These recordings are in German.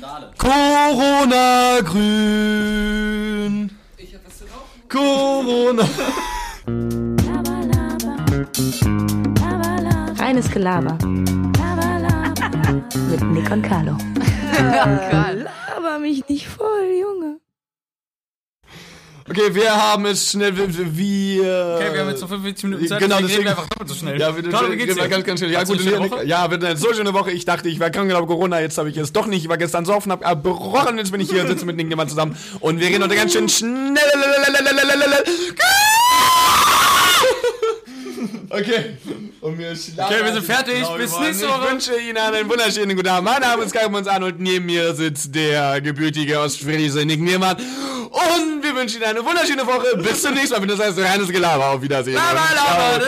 Randale. Corona grün. Ich hab was zu rauchen. Corona. Reines Gelaber. Mit Nick und Carlo. Laber mich nicht voll. Okay, wir haben es schnell wie Okay, wir haben jetzt noch 45 Minuten Zeit. Genau, deswegen deswegen- wir einfach doppelt so schnell. Ja, wir, geht's wir- dir? ganz, ganz schnell. Ja, gut, eine Woche? ja, wir eine so schöne Woche. Ich dachte, ich wäre krank, aber Corona. Jetzt habe ich es doch nicht. Ich war gestern saufen, hab erbrochen. Jetzt bin ich hier, sitze mit irgendjemand zusammen. Und wir reden heute ganz schön schnell. Okay. Und wir schlafen. Okay, wir sind fertig. Genau Bis nächste Ich Woche. wünsche Ihnen einen wunderschönen guten Abend. Mein Name ist Kai uns und neben mir sitzt der gebürtige Ostfriese Nick Niermann. Und wir wünschen Ihnen eine wunderschöne Woche. Bis zum nächsten Mal, wenn das heißt reines Gelaber. Auf Wiedersehen. Lava, lava.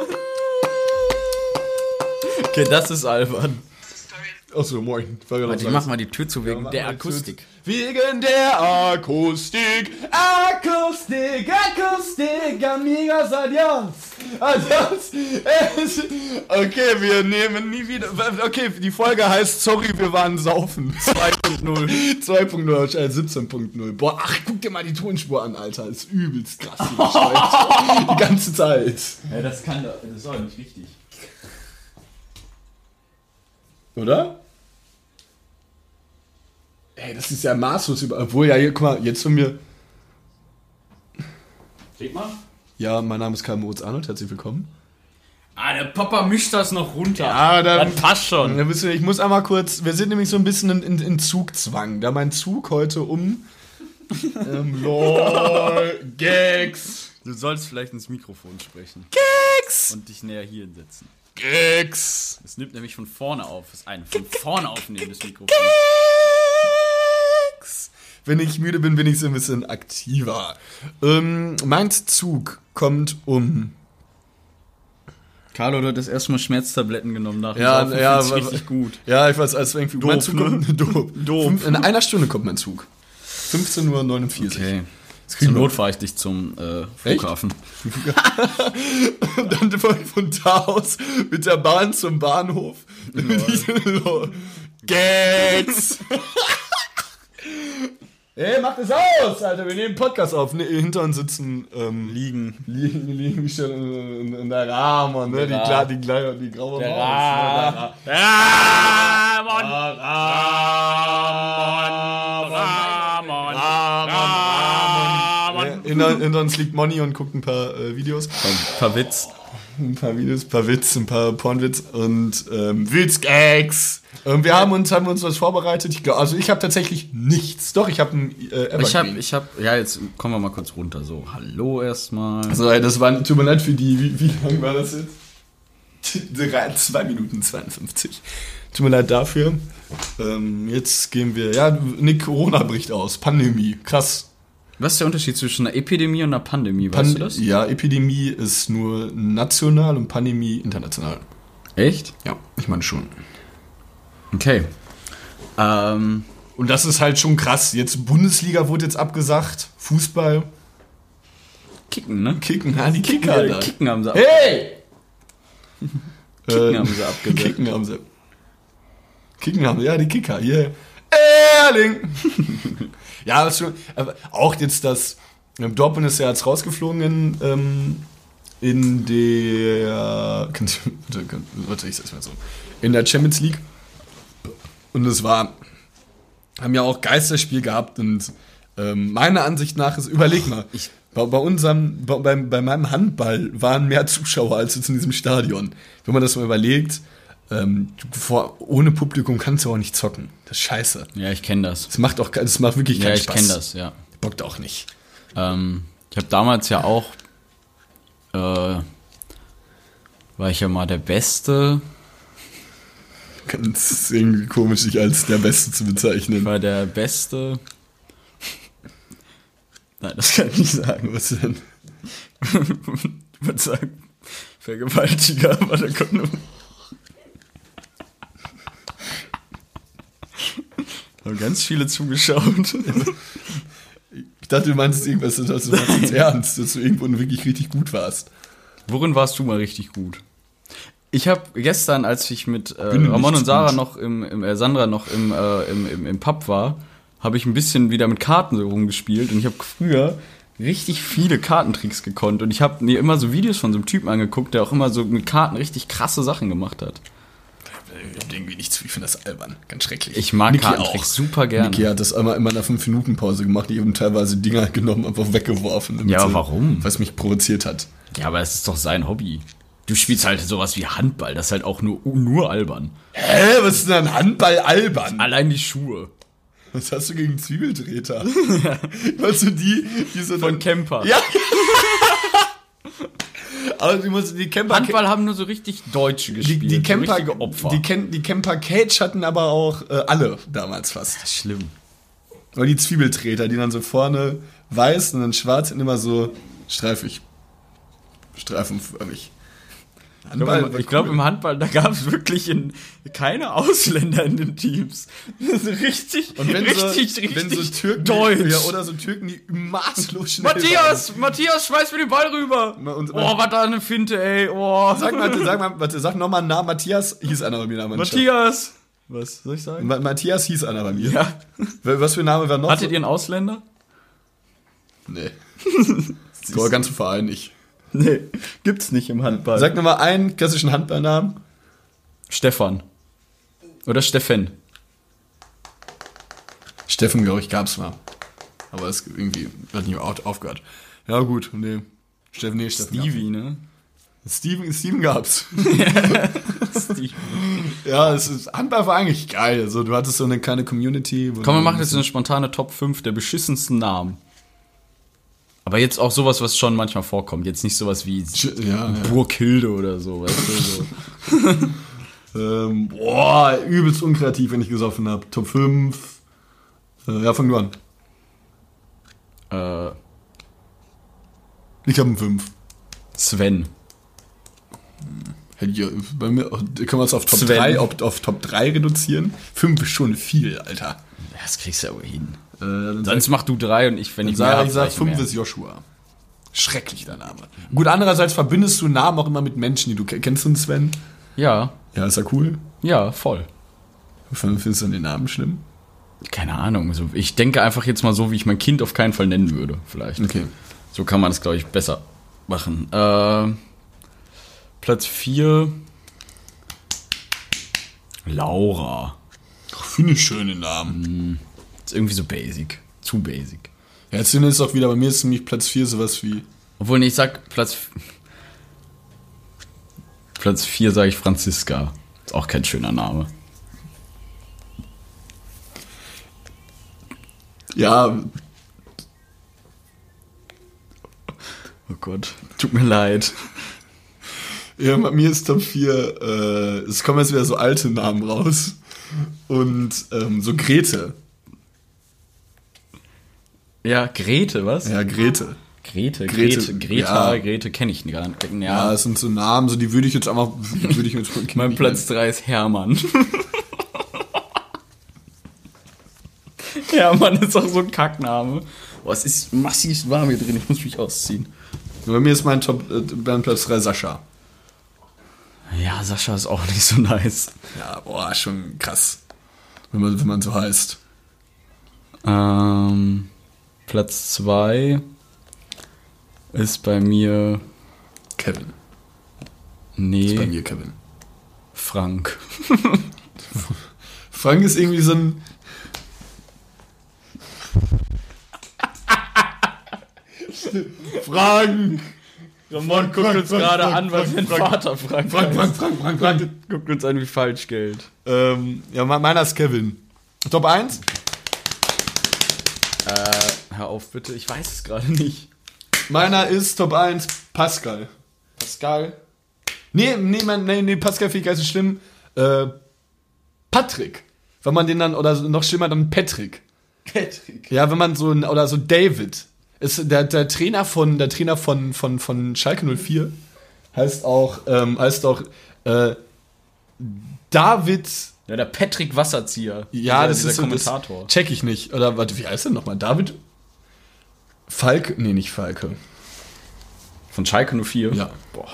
Okay, das ist albern. Achso, moin. Warte, ich mach mal die Tür zu wegen mach der Akustik. Wegen der Akustik. Akustik, Akustik, amigos, adios. Adios. Es- Okay, wir nehmen nie wieder. Okay, die Folge heißt Sorry, wir waren saufen. 2.0. 2.0, äh, 17.0. Boah, ach, guck dir mal die Tonspur an, Alter. Ist übelst krass. Die. Die ganze Zeit. Ja, das kann doch, das ist auch nicht richtig. Oder? Ey, das ist ja maßlos über. Obwohl, ja, hier, guck mal, jetzt von mir. Seht mal. Ja, mein Name ist Karl Moritz Arnold, herzlich willkommen. Ah, der Papa mischt das noch runter. Ja, dann- das passt schon. Wisst ihr, ich muss einmal kurz, wir sind nämlich so ein bisschen in, in, in Zugzwang, da mein Zug heute um. ähm, lol, Gags. Du sollst vielleicht ins Mikrofon sprechen Gags. und dich näher hier hinsetzen. Gags. Es nimmt nämlich von vorne auf. Das ist ein von vorne aufnehmendes Mikrofon. Gags. Wenn ich müde bin, bin ich so ein bisschen aktiver. Ähm, mein Zug kommt um. Carlo hat das erste Mal Schmerztabletten genommen nach Ja, Saufen, ja, fühlt's wa- richtig gut. Ja, ich weiß, als irgendwie. mein Doof, Zug ne? kommt. Doof. Doof. Fünf- In einer Stunde kommt mein Zug. 15.49 Uhr. Okay. Zur. Not fahre ich dich zum äh, Flughafen. Und dann von, von da aus mit der Bahn zum Bahnhof. Gags! Ey, mach das aus, Alter. Wir nehmen Podcast auf. Ne, hinter uns sitzen ähm, Liegen. liegen, liegen schon in, in, der Rahmen, ne? Die, Ra- klar, die, die, die graue Der Maus. Ra- ne? Ramon! Hinter uns liegt Moni und guckt ein paar äh, Videos. Ein paar Witz. Ein paar Videos, ein paar Witz, ein paar Pornwitz und ähm, Witzgags. Ähm, wir haben uns, haben uns was vorbereitet. Ich glaub, also ich habe tatsächlich nichts. Doch, ich habe ein äh. Ich hab, ich hab, ja, jetzt kommen wir mal kurz runter. So, hallo erstmal. so, ey, das war, tut mir leid für die, wie, wie lang war das jetzt? Drei- 2 Minuten 52. Tut mir leid dafür. Ähm, jetzt gehen wir, ja, Nick, Corona bricht aus. Pandemie, krass. Was ist der Unterschied zwischen einer Epidemie und einer Pandemie? Weißt Pan- du das? Ja, Epidemie ist nur national und Pandemie international. Echt? Ja, ich meine schon. Okay. Ähm, Und das ist halt schon krass. Jetzt Bundesliga wurde jetzt abgesagt. Fußball. Kicken, ne? Kicken, ja, die Kicker da. Kicken haben sie ab Hey! Kicken Äh, haben sie abgesetzt. Kicken haben sie. Kicken haben sie, ja, die Kicker. Yeah. Erling! ja, das schon. Auch jetzt das. ähm, Dortmund ist ja jetzt rausgeflogen in, ähm, in der. Warte, ich sag's mal so. In der Champions League. Und es war. Haben ja auch Geisterspiel gehabt und ähm, meiner Ansicht nach ist, überleg mal, Ich- bei, bei unserem, bei, bei meinem Handball waren mehr Zuschauer als jetzt in diesem Stadion. Wenn man das mal überlegt, ähm, du, vor, ohne Publikum kannst du auch nicht zocken. Das ist scheiße. Ja, ich kenne das. Das macht auch, das macht wirklich Ja, keinen ich Spaß. kenne das, ja. Bockt auch nicht. Ähm, ich habe damals ja auch, äh, war ich ja mal der Beste, Ganz irgendwie komisch, sich als der Beste zu bezeichnen. war der Beste. Nein, das kann ich nicht sagen. Was denn? Ich würde sagen, Vergewaltiger, aber da kommt Haben ganz viele zugeschaut. Ich dachte, du meinst irgendwas, das du meinst jetzt ernst, dass du irgendwo wirklich richtig gut warst. Worin warst du mal richtig gut? Ich habe gestern, als ich mit äh, Ramon und Sarah gut. noch im, im äh, Sandra noch im, äh, im, im, im Pub war, habe ich ein bisschen wieder mit Karten so rumgespielt und ich habe früher richtig viele Kartentricks gekonnt und ich habe mir immer so Videos von so einem Typen angeguckt, der auch immer so mit Karten richtig krasse Sachen gemacht hat. Irgendwie nichts, ich finde das albern. Ganz schrecklich. Ich mag Niki Kartentricks super gerne. Niki hat das einmal in meiner 5-Minuten-Pause gemacht. Ich habe teilweise Dinger genommen, einfach weggeworfen. Ja, sie- warum? Was mich provoziert hat. Ja, aber es ist doch sein Hobby. Du spielst halt sowas wie Handball, das ist halt auch nur, nur albern. Hä, was ist denn ein Handball albern? Allein die Schuhe. Was hast du gegen Zwiebeldreher? weißt du, die, die so Von Camper. Ja. Aber du musst die Camper Handball haben nur so richtig Deutsche die, gespielt. die so Camper richtige Opfer. Die, Ken- die Camper Cage hatten aber auch äh, alle damals fast. Schlimm. Weil die Zwiebeltreter, die dann so vorne weiß und dann schwarz und immer so streifig. Streifenförmig. Ich glaube, glaub, im Handball, da gab es wirklich in, keine Ausländer in den Teams. So richtig, und wenn richtig, so, richtig wenn so Türken, deutsch. Ja, oder so Türken, die maßlos schnell Matthias, Matthias, schmeiß mir den Ball rüber. Und- oh, was da eine Finte, ey. Oh. Sag mal, sag mal, warte, sag nochmal einen Namen. Matthias hieß einer bei mir in der Mannschaft. Matthias. Was soll ich sagen? Ma Matthias hieß einer bei mir. Ja. Was für ein Name war noch? Hattet ihr einen Ausländer? Nee. Der ganze Verein nicht. Nee, gibt's nicht im Handball. Sag nochmal einen klassischen Handballnamen. Stefan. Oder Steffen. Steffen, glaube ich, gab's mal. Aber es irgendwie hat nicht aufgehört. Ja, gut, nee. Steffen, nee, Steffen. Stevie, ne? Steven, Steven gab's. Stevie. ja, es ist, Handball war eigentlich geil. Also, du hattest so eine kleine Community. Komm, wir machen jetzt eine spontane Top 5 der beschissensten Namen. Aber jetzt auch sowas, was schon manchmal vorkommt. Jetzt nicht sowas wie Ja, ja. Burghilde oder so, weißt du? So. Ähm, boah, übelst unkreativ, wenn ich gesoffen habe. Top 5. Äh, ja, fang du an. äh, Ich habe einen 5. Sven. Hätte ich, bei mir, können wir es auf Top Sven. 3, auf, auf Top 3 reduzieren? 5 ist schon viel, Alter. Ja, Das kriegst du ja wohl hin. Äh, dann Sonst mach du drei und ich, wenn ich sag, mehr ich sag, hab, 5 mehr. ist Joshua. Schrecklich der Name. Gut, andererseits verbindest du Namen auch immer mit Menschen, die du kennst. Kennst du einen Sven? Ja, Ja, ist ja cool. ja, voll. Findest du den Namen schlimm? Keine Ahnung. Also ich denke einfach jetzt mal so, wie ich mein Kind auf keinen Fall nennen würde, vielleicht. Okay. So kann man es, glaube ich, besser machen. Äh, Platz 4. Laura. Finde ich schöne Namen. Ist irgendwie so basic. Zu basic. Ja, jetzt sind es auch wieder, bei mir ist nämlich Platz 4 sowas wie. Obwohl, nee, ich sag Platz. Platz 4 sage ich Franziska. Ist auch kein schöner Name. Ja, Oh Gott. Tut mir leid. Ja, bei mir ist Top 4, äh, es kommen jetzt wieder so alte Namen raus. Und ähm, so Grete. Ja, Grete, was? Ja, Grete. Grete, Grete, Grete, Greta, ja. Grete kenne ich gar nicht. Ja, Ja, das sind so Namen, so die würde ich jetzt einfach, würde ich jetzt mein Platz 3 ist Hermann. Hermann ist auch so ein Kackname. Boah, es ist massiv warm hier drin, ich muss mich ausziehen. Bei mir ist mein Top, äh, mein Platz 3 Sascha. Ja, Sascha ist auch nicht so nice. Ja, boah, schon krass. Wenn man, wenn man so heißt. Ähm, Platz 2 ist bei mir. Kevin. Nee, Ist bei mir Kevin. Frank. Frank ist irgendwie so ein. Frank! Ramon guckt uns gerade an, weil sein Vater Frank, Frank. Frank, Frank, Frank, Frank. Guckt uns an wie Falschgeld. Ähm, ja, me- meiner ist Kevin. Top 1? Äh, hör auf bitte, ich weiß es gerade nicht. Meiner ist Top 1 Pascal. Pascal? Nee, nee, mein, nee, nee, Pascal finde ich gar nicht so schlimm. Äh, Patrick. Wenn man den dann, oder so- noch schlimmer, dann Patrick. Patrick. Ja, wenn man so, ein- oder so David. Ist der, der Trainer von, der Trainer von, von, von Schalke 04 heißt auch, ähm, heißt auch, äh, David, Ja, der Patrick Wasserzieher. ja, das ist so, Kommentator. das check ich nicht. Oder, warte, wie heißt der nochmal? David? Falk, nee, nicht Falke. Von Schalke 04? Ja. Boah.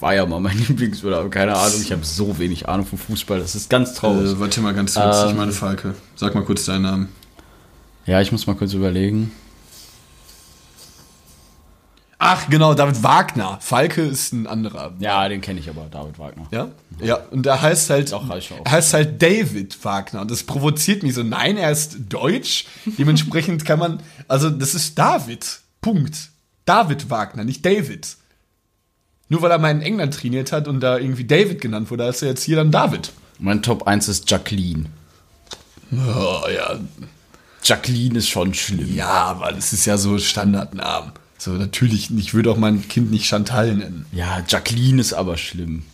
war ja mal mein Lieblings- oder keine Ahnung. Ich habe so wenig Ahnung vom Fußball. Das ist ganz traurig. Äh, warte mal ganz kurz, ich Ähm. meine Falke. Sag mal kurz deinen Namen. ja, ich muss mal kurz überlegen. Ach, genau, David Wagner. Falke ist ein anderer. Ja, den kenne ich aber, David Wagner. Ja? Ja, und da heißt halt, Doch, reicht auch. er heißt halt David Wagner. Und das provoziert mich so. Nein, er ist deutsch. Dementsprechend kann man, also das ist David. Punkt. David Wagner, nicht David. Nur weil er mal in England trainiert hat und da irgendwie David genannt wurde, ist er jetzt hier dann David. Mein Top 1 ist Jacqueline. Oh, ja. Jacqueline ist schon schlimm. Ja, aber das ist ja so Standardnamen. So, natürlich, ich würde auch mein Kind nicht Chantal nennen. Ja, Jacqueline ist aber schlimm.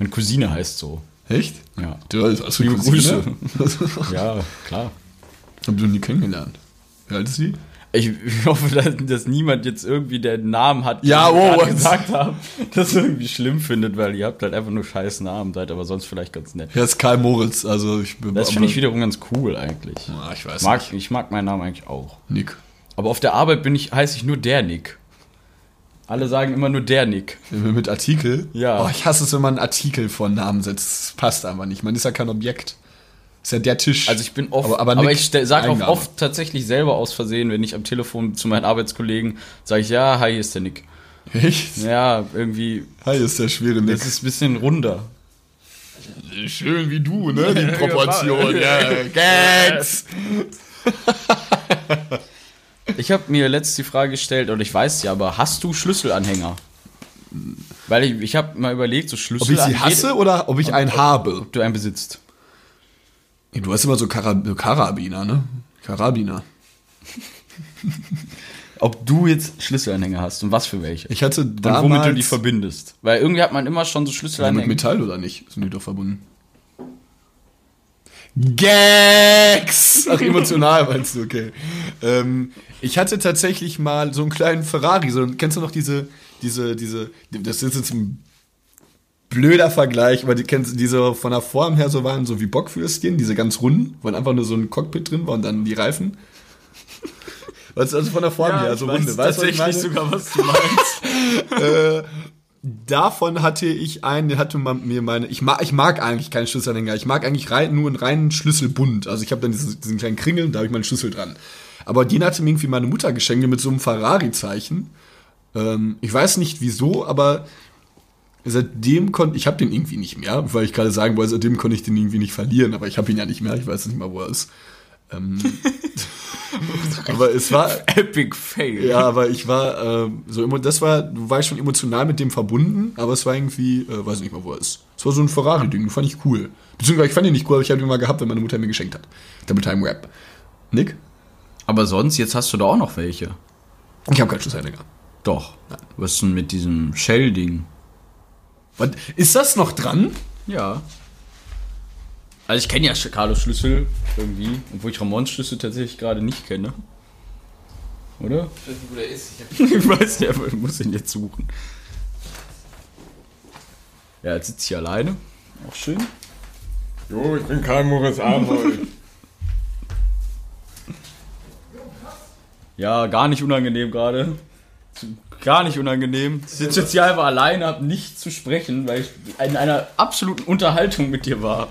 Meine Cousine heißt so. Echt? Ja. Du hast du Liebe Cousine? Ja, klar. Hab du nie kennengelernt. Wie alt ist sie? Ich, ich hoffe, dass, dass niemand jetzt irgendwie der Namen hat, Ja, den wow, gerade was? gesagt haben, das irgendwie schlimm findet, weil ihr habt halt einfach nur scheiß Namen, seid aber sonst vielleicht ganz nett. Ja, ist Karl Moritz, also ich bin. Das finde ich wiederum ganz cool eigentlich. Ah, ich weiß Mag, ich mag meinen Namen eigentlich auch. nicht. Nick. Aber auf der Arbeit bin ich, heiße ich nur der Nick. Alle sagen immer nur der Nick. Mit Artikel? Ja. Oh, ich hasse es, wenn man einen Artikel vor Namen setzt. Das passt einfach nicht. Man ist ja kein Objekt. Ist ja der Tisch. Also ich bin oft, Aber- aber, aber ich sage auch oft tatsächlich selber aus Versehen, wenn ich am Telefon zu meinen Arbeitskollegen sage ich, ja, hi, hier ist der Nick. Echt? Ja, irgendwie, Hi, ist der schwere Nick. das ist ein bisschen runder. schön wie du, ne? Die Proportion, ja. Gags! Ich habe mir letzte die Frage gestellt, und ich weiß ja, aber hast du Schlüsselanhänger? Weil ich, ich habe mal überlegt, so Ob Schlüssel. ich sie hasse oder ob ich einen habe? Ob du einen besitzt. Du hast immer so Karab Karabiner, ne? Karabiner. Ob du jetzt Schlüsselanhänger hast und was für welche. Ich hatte und damals... womit du die verbindest. Weil irgendwie hat man immer schon so Ja, mit Schlüsselanhänger. Metall oder nicht? Sind die doch verbunden. Gags! Ach, emotional meinst du, okay. Ähm, ich hatte tatsächlich mal so einen kleinen Ferrari. So, kennst du noch diese, diese, diese, das ist jetzt ein blöder Vergleich, aber die kennst diese von der Form her so waren, so wie Bockwürstchen, diese ganz runden, wo einfach nur so ein Cockpit drin war und dann die Reifen. Weißt du, also von der Form her, so runde. Weißt du, ich meine? sogar, was du meinst. Äh, davon hatte ich einen, den hatte mir meine. Ich mag, ich mag eigentlich keinen Schlüsselanhänger. Ich mag eigentlich rein, nur einen reinen Schlüsselbund. Also ich habe dann diesen, diesen kleinen Kringel, da habe ich meinen Schlüssel dran. Aber den hatte mir irgendwie meine Mutter geschenkt mit so einem Ferrari-Zeichen. Ähm, ich weiß nicht wieso, aber seitdem konnte ich habe den irgendwie nicht mehr, weil ich gerade sagen wollte, seitdem konnte ich den irgendwie nicht verlieren, aber ich habe ihn ja nicht mehr. Ich weiß nicht mal, wo er ist. Ähm, aber es war Epic Fail. ja, aber ich war ähm, so das war, du warst schon emotional mit dem verbunden, aber es war irgendwie, äh, weiß nicht mal, wo er ist. Es war so ein Ferrari-Ding, den fand ich cool. Beziehungsweise ich fand ihn nicht cool, aber ich habe ihn mal gehabt, wenn meine Mutter mir geschenkt hat. Der mit Time Rap. Nick? Aber sonst, jetzt hast du da auch noch welche. Ich habe keinen Schlüsselanhänger. Doch. Was ist denn mit diesem Shell-Ding? Was, ist das noch dran? Ja. Also ich kenne ja Carlos Schlüssel irgendwie, obwohl ich Ramons Schlüssel tatsächlich gerade nicht kenne. Oder? Ich weiß nicht, wo der ist. Ich Ich weiß nicht, aber ich muss ihn jetzt suchen. Ja, jetzt sitze ich alleine. Auch schön. Jo, ich bin Karl Moritz Arnold. Ja, gar nicht unangenehm gerade. Gar nicht unangenehm. Ich sitze jetzt hier einfach alleine, hab nichts zu sprechen, weil ich in einer absoluten Unterhaltung mit dir war.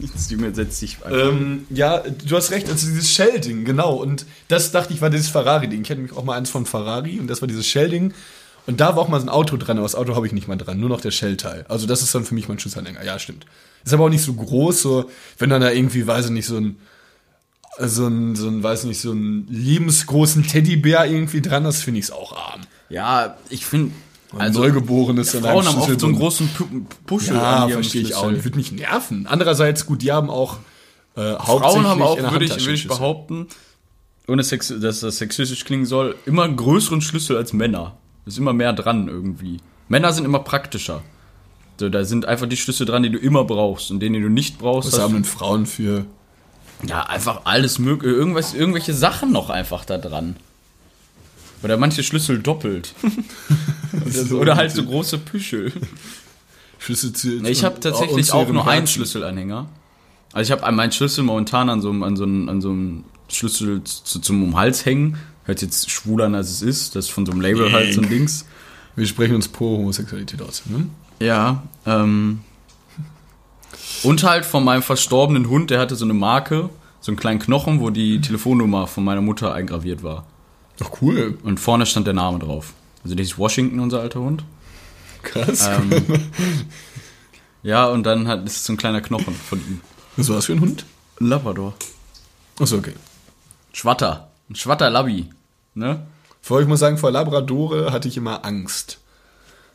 Jetzt Junge, setz dich einfach. Ähm, ja, du hast recht, also dieses Shell-Ding, genau. Und das dachte ich war dieses Ferrari-Ding. Ich hatte nämlich auch mal eins von Ferrari und das war dieses Shell-Ding. Und da war auch mal so ein Auto dran, aber das Auto habe ich nicht mal dran, nur noch der Shell-Teil. Also das ist dann für mich mein Schlüsselanhänger. Ja, stimmt. Ist aber auch nicht so groß, so, wenn dann da irgendwie, weiß ich nicht, so ein, so ein, so ein, weiß nicht, so ein lebensgroßen Teddybär irgendwie dran, das finde ich auch arm. Ja, ich finde. Also, Neugeborenes in Frauen haben oft so einen großen Pu- Puschel Ja, an ihrem verstehe ich auch. Würde mich nerven. Andererseits, gut, die haben auch äh, Frauen haben auch, würde ich, würde ich behaupten, ohne Sex, dass das sexistisch klingen soll, immer einen größeren Schlüssel als Männer. Da ist immer mehr dran irgendwie. Männer sind immer praktischer. So, da sind einfach die Schlüssel dran, die du immer brauchst und denen, die du nicht brauchst. Was haben denn Frauen für ja, einfach alles mögliche, irgendwas, irgendwelche Sachen noch einfach da dran. Oder manche Schlüssel doppelt. Oder halt so große Püschel. Schlüssel zu. Ich habe tatsächlich auch nur einen. Schlüsselanhänger. Also ich habe meinen Schlüssel momentan an so einem, an so einem, an so einem Schlüssel zu, zum um Hals hängen. Hört jetzt schwuler an, als es ist. Das ist von so einem Label halt so ein Dings. Wir sprechen uns pro Homosexualität aus. Ne? Ja, ähm. Und halt von meinem verstorbenen Hund, der hatte so eine Marke, so einen kleinen Knochen, wo die Telefonnummer von meiner Mutter eingraviert war. Doch cool. Und vorne stand der Name drauf. Also der hieß Washington, unser alter Hund. Krass. Ähm, ja, und dann hat, ist so ein kleiner Knochen von ihm. Was war das für ein Hund? Ein Labrador. Achso, okay. Schwatter. Ein Schwatter-Labby. Ne? Vor, ich muss sagen, vor Labradore hatte ich immer Angst.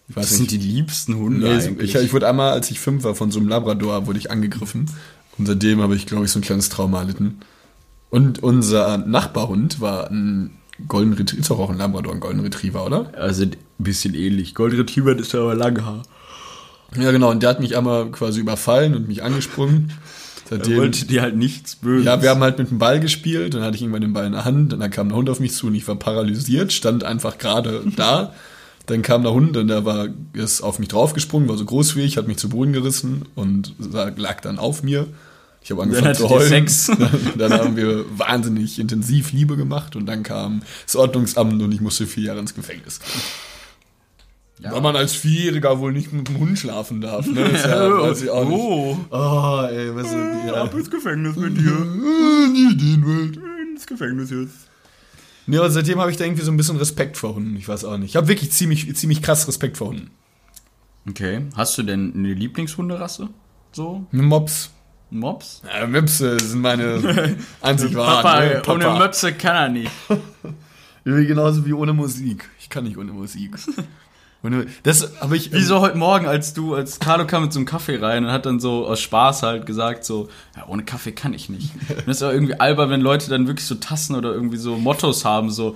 Ich Das sind die liebsten Hunde eigentlich. ich, ich wurde einmal, als ich fünf war, von so einem Labrador, wurde ich angegriffen. Und seitdem habe ich, glaube ich, so ein kleines Trauma erlitten. Und unser Nachbarhund war ein Golden Retriever, ist doch auch ein Labrador, ein Golden Retriever, oder? also ein bisschen ähnlich. Gold Retriever ist aber lange Haar. Ja, genau. Und der hat mich einmal quasi überfallen und mich angesprungen. Seitdem, wollte dir halt nichts Böses. ja, wir haben halt mit dem Ball gespielt. Dann hatte ich irgendwann den Ball in der Hand. Und dann kam der Hund auf mich zu und ich war paralysiert, stand einfach gerade da. Dann kam der Hund und der war, ist auf mich draufgesprungen, war so groß wie ich, hat mich zu Boden gerissen und lag dann auf mir. Ich habe angefangen zu heulen. Sex. Dann haben wir wahnsinnig intensiv Liebe gemacht und dann kam das Ordnungsamt und ich musste vier Jahre ins Gefängnis. Ja. Weil man als Vierjähriger wohl nicht mit dem Hund schlafen darf. Ne? Das ja, weiß ich auch nicht. Oh, Oh, ey, was ist ja. ins Gefängnis mit dir. Nie den Welt. Ins Gefängnis jetzt. Nee, aber seitdem habe ich da irgendwie so ein bisschen Respekt vor Hunden. Ich weiß auch nicht. Ich habe wirklich ziemlich, ziemlich krass Respekt vor Hunden. Okay. Hast du denn eine Lieblingshunderasse? So? Ein Mops. Mops? Ja, Möpse sind meine einzig wahren. Papa, ne? ohne Möpse kann er nicht. Genauso wie ohne Musik. Ich kann nicht ohne Musik. Das habe ich. Wie so heute Morgen, als du, als Carlo kam mit so einem Kaffee rein und hat dann so aus Spaß halt gesagt, so, ja, ohne Kaffee kann ich nicht. Und das ist auch irgendwie albern, wenn Leute dann wirklich so Tassen oder irgendwie so Mottos haben, so,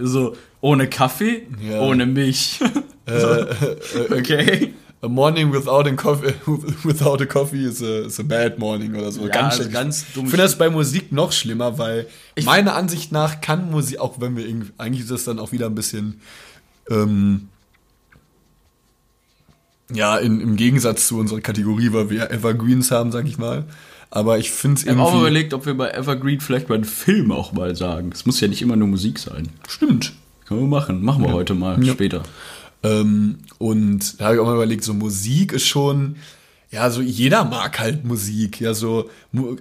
so ohne Kaffee, Ja. ohne Milch. Äh, äh, okay. A morning without a coffee, without a coffee is a, is a bad morning oder so. Ja, ganz also ganz dumm. Ich finde das bei Musik noch schlimmer, weil meiner Ansicht nach kann Musik, auch wenn wir irgendwie, eigentlich ist das dann auch wieder ein bisschen, ähm, ja, in, im Gegensatz zu unserer Kategorie, weil wir Evergreens haben, sag ich mal. Aber ich finde es Ich habe auch irgendwie. überlegt, ob wir bei Evergreen vielleicht mal einen Film auch mal sagen. Es muss ja nicht immer nur Musik sein. Stimmt. Können wir machen. Machen wir heute mal Ja. später. Ähm, und da habe ich auch mal überlegt, so Musik ist schon, ja, so jeder mag halt Musik, ja, so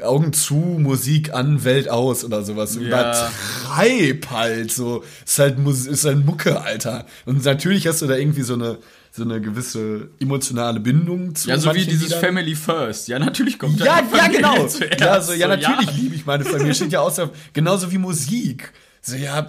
Augen zu, Musik an, Welt aus oder sowas. So Ja. Übertreib halt, so, ist halt, ist halt Mucke, Alter. Und natürlich hast du da irgendwie so eine, so eine gewisse emotionale Bindung zu Ja, so wie dieses Liedern. Family First. Ja, natürlich kommt Ja, ja, genau. zuerst. Ja, so, ja, So, natürlich liebe ich meine Familie. Steht ja außer, genauso wie Musik. So, ja,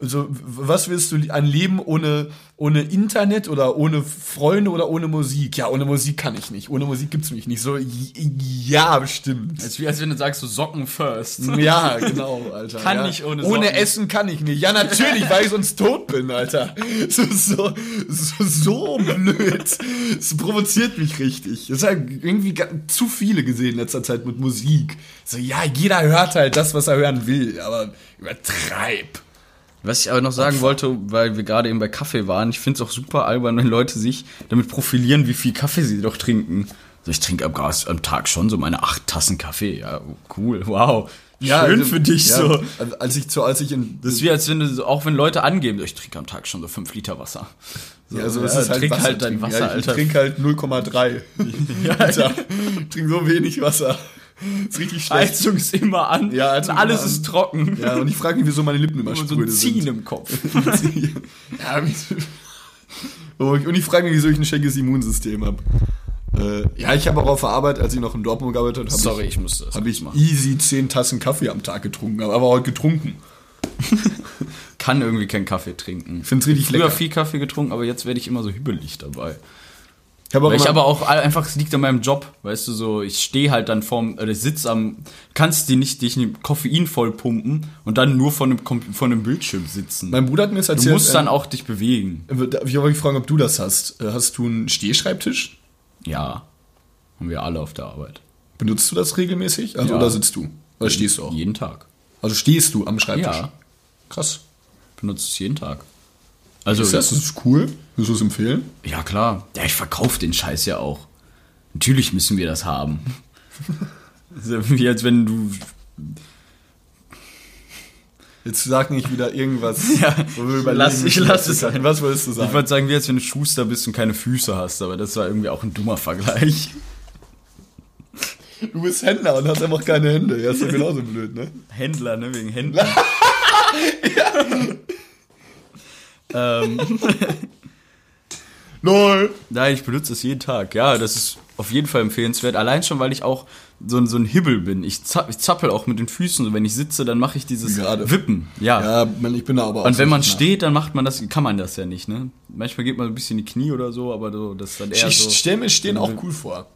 so, w- was willst du an Leben ohne, ohne Internet oder ohne Freunde oder ohne Musik? Ja, ohne Musik kann ich nicht. Ohne Musik gibt's mich nicht. So, ja, bestimmt. Es ist wie als wenn du sagst, so Socken first. Ja, genau, Alter. Kann ja. nicht ohne Ohne Socken. Essen kann ich nicht. Ja, natürlich, weil ich sonst tot bin, Alter. So, so, so, so blöd. Es provoziert mich richtig. Es hat irgendwie zu viele gesehen in letzter Zeit mit Musik. So, ja, jeder hört halt das, was er hören will, aber übertreib. Was ich aber noch sagen wollte, weil wir gerade eben bei Kaffee waren, ich finde es auch super albern, wenn Leute sich damit profilieren, wie viel Kaffee sie doch trinken. Also ich trinke am, Gas- am Tag schon so meine acht Tassen Kaffee. Ja, cool, wow. Schön also, für dich ja, so. also Als ich, zu, als ich in. Das ist wie, als wenn du, auch wenn Leute angeben, ich trinke am Tag schon so fünf Liter Wasser. So, ja, also es ja, ist halt trink Wasser halt dein. Wasser, ja, ich, Alter. Ich trinke halt 0,3. Ja, Alter, ich trinke so wenig Wasser. ist richtig schlecht. Heizung ist immer an. Ja, Heizung und alles an. ist trocken. Ja, und ich frage mich, wieso meine Lippen immer Und so ein spröde Ziehen sind. im Kopf. ja, Oh, ich- und ich frage mich, wieso ich ein schlechtes Immunsystem habe. Äh, ja, ich habe auch auf der Arbeit, als ich noch in Dortmund gearbeitet habe, Sorry, ich, ich musste das habe ich machen. easy 10 Tassen Kaffee am Tag getrunken, aber heute getrunken. Kann irgendwie keinen Kaffee trinken. Ich finde es richtig Früher lecker. viel Kaffee getrunken, aber jetzt werde ich immer so hübbelig dabei. Ich habe auch Weil ich immer, aber auch einfach, es liegt an meinem Job, weißt du, so, ich stehe halt dann vorm, oder ich sitz am, kannst dir nicht dich mit Koffein voll pumpen und dann nur von einem, von einem Bildschirm sitzen. mein Bruder hat mir das du erzählt. musst dann ähm, auch dich bewegen. Darf ich aber fragen, ob du das hast? Äh, Hast du einen Stehschreibtisch? Ja. Haben wir alle auf der Arbeit. Benutzt du das regelmäßig? Also, Ja. oder sitzt du? Oder stehst du auch? Jeden Tag. Also stehst du am Schreibtisch? Ja. Krass. Benutze es jeden Tag. Also, Ist das, das ist cool. Würdest du es empfehlen? ja klar. Ja, ich verkaufe den Scheiß ja auch. Natürlich müssen wir das haben. so wie als wenn du Jetzt sag nicht wieder irgendwas. Ja, wo wir ich überlegen lass- ich müssen, lass was es sein. Was wolltest du Ich sagen? würde sagen, wie als wenn du Schuster bist und keine Füße hast, aber das war irgendwie auch ein dummer Vergleich. Du bist Händler und hast einfach keine Hände. Ja, ist doch genauso blöd, ne? Händler, ne? Wegen Händen. Ähm, Lol. nein, ich benutze es jeden Tag. Ja, das ist auf jeden Fall empfehlenswert. Allein schon, weil ich auch so, ein- so ein Hibbel bin. Ich, zapp, ich zappel auch mit den Füßen. Wenn ich sitze, dann mache ich dieses Gerade. Wippen. Ja. Ja, ich bin da aber auch Und wenn man steht, dann macht man das, kann man das ja nicht, ne? Manchmal geht man ein bisschen in die Knie oder so, aber so, das ist dann eher Ich so. stell mir Stehen auch cool vor.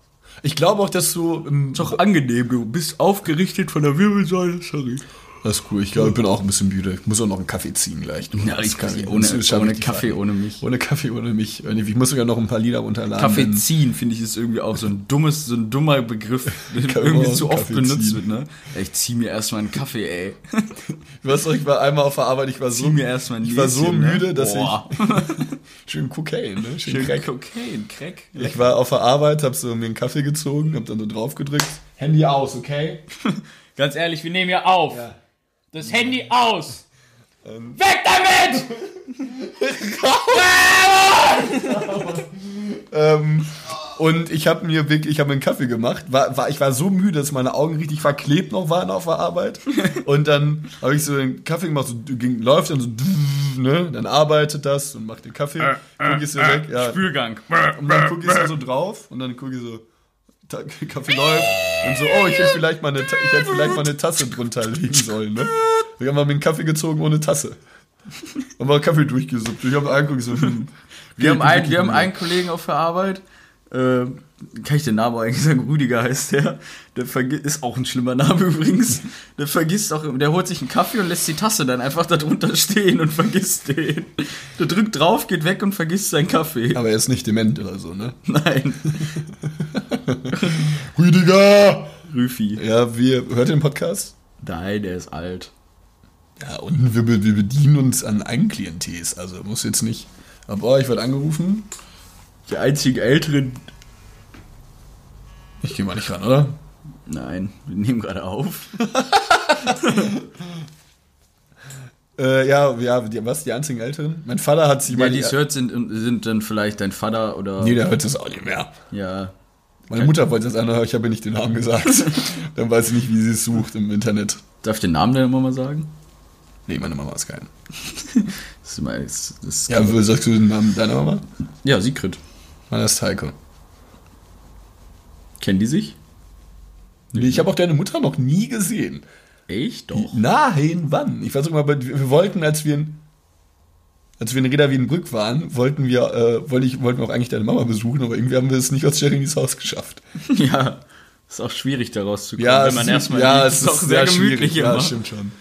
Ich glaube auch, dass du. im- Ist auch angenehm, du bist aufgerichtet von der Wirbelsäule, sorry. Das ist cool. Ich glaube, ich bin auch ein bisschen müde. Ich muss auch noch einen Kaffee ziehen gleich. Ja, Das ich kann ich- ohne, ohne nicht Kaffee, ohne mich. Ohne Kaffee, ohne mich. Ich muss sogar noch ein paar Lieder runterladen. Kaffee ziehen, finde ich, ist irgendwie auch so ein dummes, so ein dummer Begriff, der irgendwie zu oft Kaffee benutzt ziehen. wird, ne? Ich zieh mir erstmal einen Kaffee, ey. Weißt du, ich war einmal auf der Arbeit, ich war so, mir erstmal ich war so ne? müde, dass Boah. ich. Schön Kokain, ne? Schön, Schön Crack. Kokain, Crack. Ich war auf der Arbeit, hab so mir einen Kaffee gezogen, hab dann so drauf gedrückt. Handy aus, okay? Ganz ehrlich, wir nehmen ja auf. Ja. Das Handy aus. Weg damit! Ähm, und ich habe mir wirklich, ich habe mir einen Kaffee gemacht. War, war, ich war so müde, dass meine Augen richtig verklebt noch waren auf der Arbeit. Und dann habe ich so den Kaffee gemacht, so ging, läuft dann so, ne? Dann arbeitet das und macht den Kaffee, guck ich so weg. Ja. Spülgang. Und dann gucke ich da so drauf und dann gucke ich so, Kaffee läuft und so, oh, ich hätte vielleicht mal eine, ich hätte vielleicht mal eine Tasse drunter legen sollen, ne? Wir haben mal einen Kaffee gezogen ohne Tasse. Und mal Kaffee durchgesuppt. Ich habe angeguckt, so, hm, Wir haben, einen, wir haben einen Kollegen auf der Arbeit, äh, kann ich den Namen eigentlich sagen, Rüdiger heißt der, der ist auch ein schlimmer Name übrigens, der vergisst auch, der holt sich einen Kaffee und lässt die Tasse dann einfach da drunter stehen und vergisst den. Der drückt drauf, geht weg und vergisst seinen Kaffee. Aber er ist nicht dement oder so, ne? Nein, Rüdiger! Rüfi. Ja, wir, hört ihr den Podcast? Nein, der ist alt. Ja, und wir, wir bedienen uns an Eigenklientels, also muss jetzt nicht. Aber oh, ich werde angerufen. Der einzige Ältere, Ich gehe mal nicht ran, oder? nein, wir nehmen gerade auf. Äh, ja, ja, die, was, die einzigen Älteren? Mein Vater hat sich Ja, mal die es hört, sind, sind dann vielleicht dein Vater oder, Nee, der hört das auch nicht mehr. ja, Meine Mutter wollte das anhören, ich habe ihr nicht den Namen gesagt. Dann weiß sie nicht, wie sie es sucht im Internet. darf ich den Namen denn immer mal sagen? Nee, meine Mama ist kein. Das ist immer, das, das Ja, wie sagst du den Namen deiner Mama? ja, Sigrid. Meiner ist Heiko. Kennen die sich? Nee, ich habe auch deine Mutter noch nie gesehen. Echt? Doch. Nein, wann? Ich weiß sogar mal, wir wollten, als wir in, als wir in Reda Wiedenbrück waren, wollten wir, äh, wollte ich, wollten wir auch eigentlich deine Mama besuchen, aber irgendwie haben wir es nicht aus Jeremys Haus geschafft. Ja, ist auch schwierig da rauszukommen, Ja, wenn man es, erstmal ja, liegt. es ist auch sehr, schwierig. immer. Ja, stimmt schon.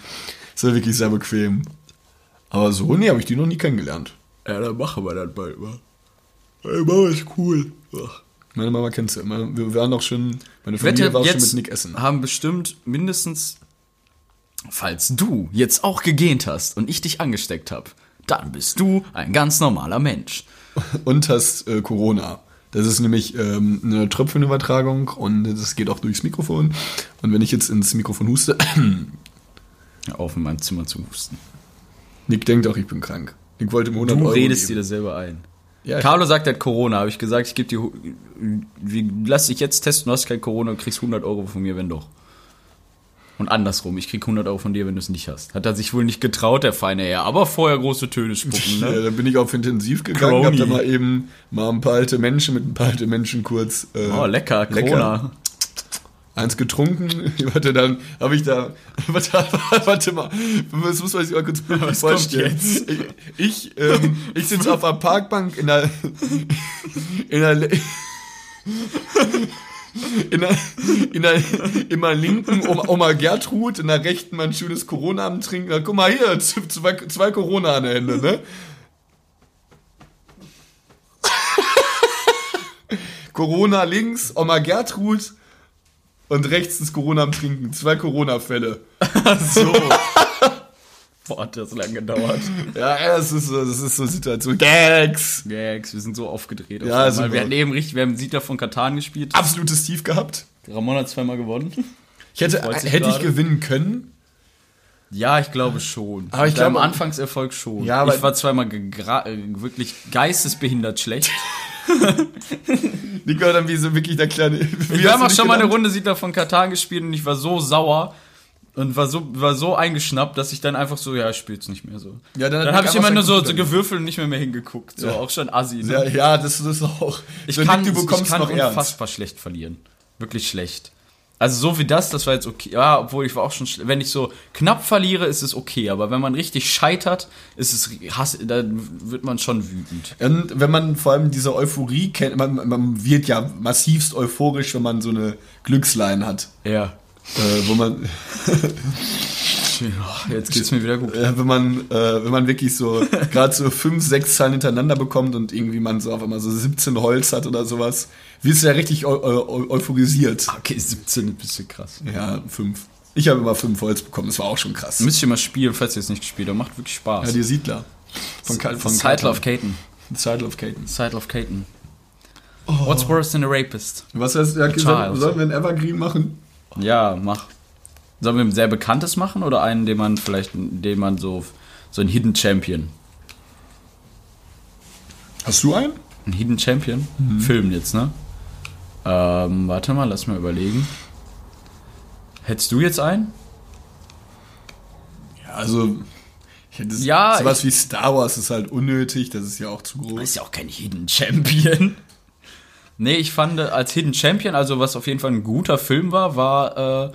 Ist ja wirklich sehr bequem. Aber so, nee, habe ich die noch nie kennengelernt. Ja, dann machen wir das bald mal. Ey, Mama ist cool. Ach. Meine Mama kennt sie. Meine, wir waren auch schon, meine Familie wette, war auch schon mit Nick essen. haben bestimmt mindestens, falls du jetzt auch gegähnt hast und ich dich angesteckt habe, dann bist du ein ganz normaler Mensch. Und hast äh, Corona. Das ist nämlich ähm, eine Tröpfchenübertragung und das geht auch durchs Mikrofon. Und wenn ich jetzt ins Mikrofon huste, auf, in meinem Zimmer zu husten. Nick denkt auch, ich bin krank. Nick wollte mir 100 Du Euro redest dir geben. das selber ein. Ja, Carlo sagt, er hat Corona. Habe ich gesagt, ich gebe dir, lass dich jetzt testen, du hast kein Corona und kriegst 100 Euro von mir, wenn doch. Und andersrum, ich krieg 100 Euro von dir, wenn du es nicht hast. Hat er sich wohl nicht getraut, der feine Herr. Aber vorher große Töne spucken, Ja, ne? dann bin ich auf Intensiv gegangen, Crony. hab da mal eben mal ein paar alte Menschen mit ein paar alte Menschen kurz äh, Oh, lecker, Corona. eins getrunken. Warte, dann habe ich da. Warte, warte mal. Das muss man sich mal kurz Was kommt vorstellen. jetzt? Ich, ich, ähm, ich sitze auf einer Parkbank in der. In der. In der, in der, in der linken Oma, Gertrud, in der rechten mein schönes Corona am Trinken. Guck mal hier, zwei, zwei Corona an der Hände, ne? Corona links, Oma Gertrud und rechts ist Corona am Trinken. Zwei Corona-Fälle. So. Boah, hat das lang gedauert. Ja, das ist so, das ist so Situation. Gags! Gags, wir sind so aufgedreht. Ja, auf wir. hatten eben richtig, wir haben Siedler von Katan gespielt. Absolutes Tief gehabt. Ramon hat zweimal gewonnen. Ich hätte, hätte ich gerade. gewinnen können. Ja, ich glaube schon. Aber ich glaube- Anfangserfolg schon. Ja, aber- ich war zweimal äh, wirklich geistesbehindert schlecht. Nico dann wie so wirklich der kleine. Wir haben auch schon mal eine Runde Siedler von Katan gespielt und ich war so sauer und war so, war so eingeschnappt, dass ich dann einfach so, ja, ich spiel's nicht mehr so. Ja, dann dann habe ich immer seinen nur so, so gewürfelt und nicht mehr, mehr hingeguckt. So, Ja. auch schon assi. Ne? Ja, ja, das, ist auch. ich so, kann, du bekommst ich kann noch ernst. unfassbar schlecht verlieren. Wirklich schlecht. Also so wie das, das war jetzt okay. Ja, obwohl ich war auch schon, wenn ich so knapp verliere, ist es okay. Aber wenn man richtig scheitert, ist es, Hass, dann wird man schon wütend. Und wenn man vor allem diese Euphorie kennt, man, man wird ja massivst euphorisch, wenn man so eine Glücksline hat. Ja. Äh, wo man, Jetzt geht's mir wieder gut. äh, wenn man, äh, wenn man wirklich so gerade so fünf, sechs Zahlen hintereinander bekommt und irgendwie man so auf einmal so 17 Holz hat oder sowas, wirst du ja richtig eu eu euphorisiert. Okay, 17 ist ein bisschen krass. Ja, fünf. Ich habe immer fünf Holz bekommen, das war auch schon krass. Müsst ihr mal spielen, falls ihr es nicht gespielt habt. Macht wirklich Spaß. Ja, die Siedler. Von, Ka- von Title of Caton. Title of Caton. Title of Caton. What's worse than a rapist? Was heißt, ja, Child. soll, sollen wir einen Evergreen machen? Ja, mach. Sollen wir ein sehr bekanntes machen oder einen, den man vielleicht, den man so, so ein Hidden Champion? Hast du einen? Ein Hidden Champion? Film jetzt, ne? Ähm, warte mal, lass mal überlegen. Hättest du jetzt einen? Ja, also. Ich hätte Ja, sowas wie Star Wars ist halt unnötig, das ist ja auch zu groß. Ist ja auch kein Hidden Champion. Nee, ich fand äh, als Hidden Champion, also was auf jeden Fall ein guter Film war, war äh,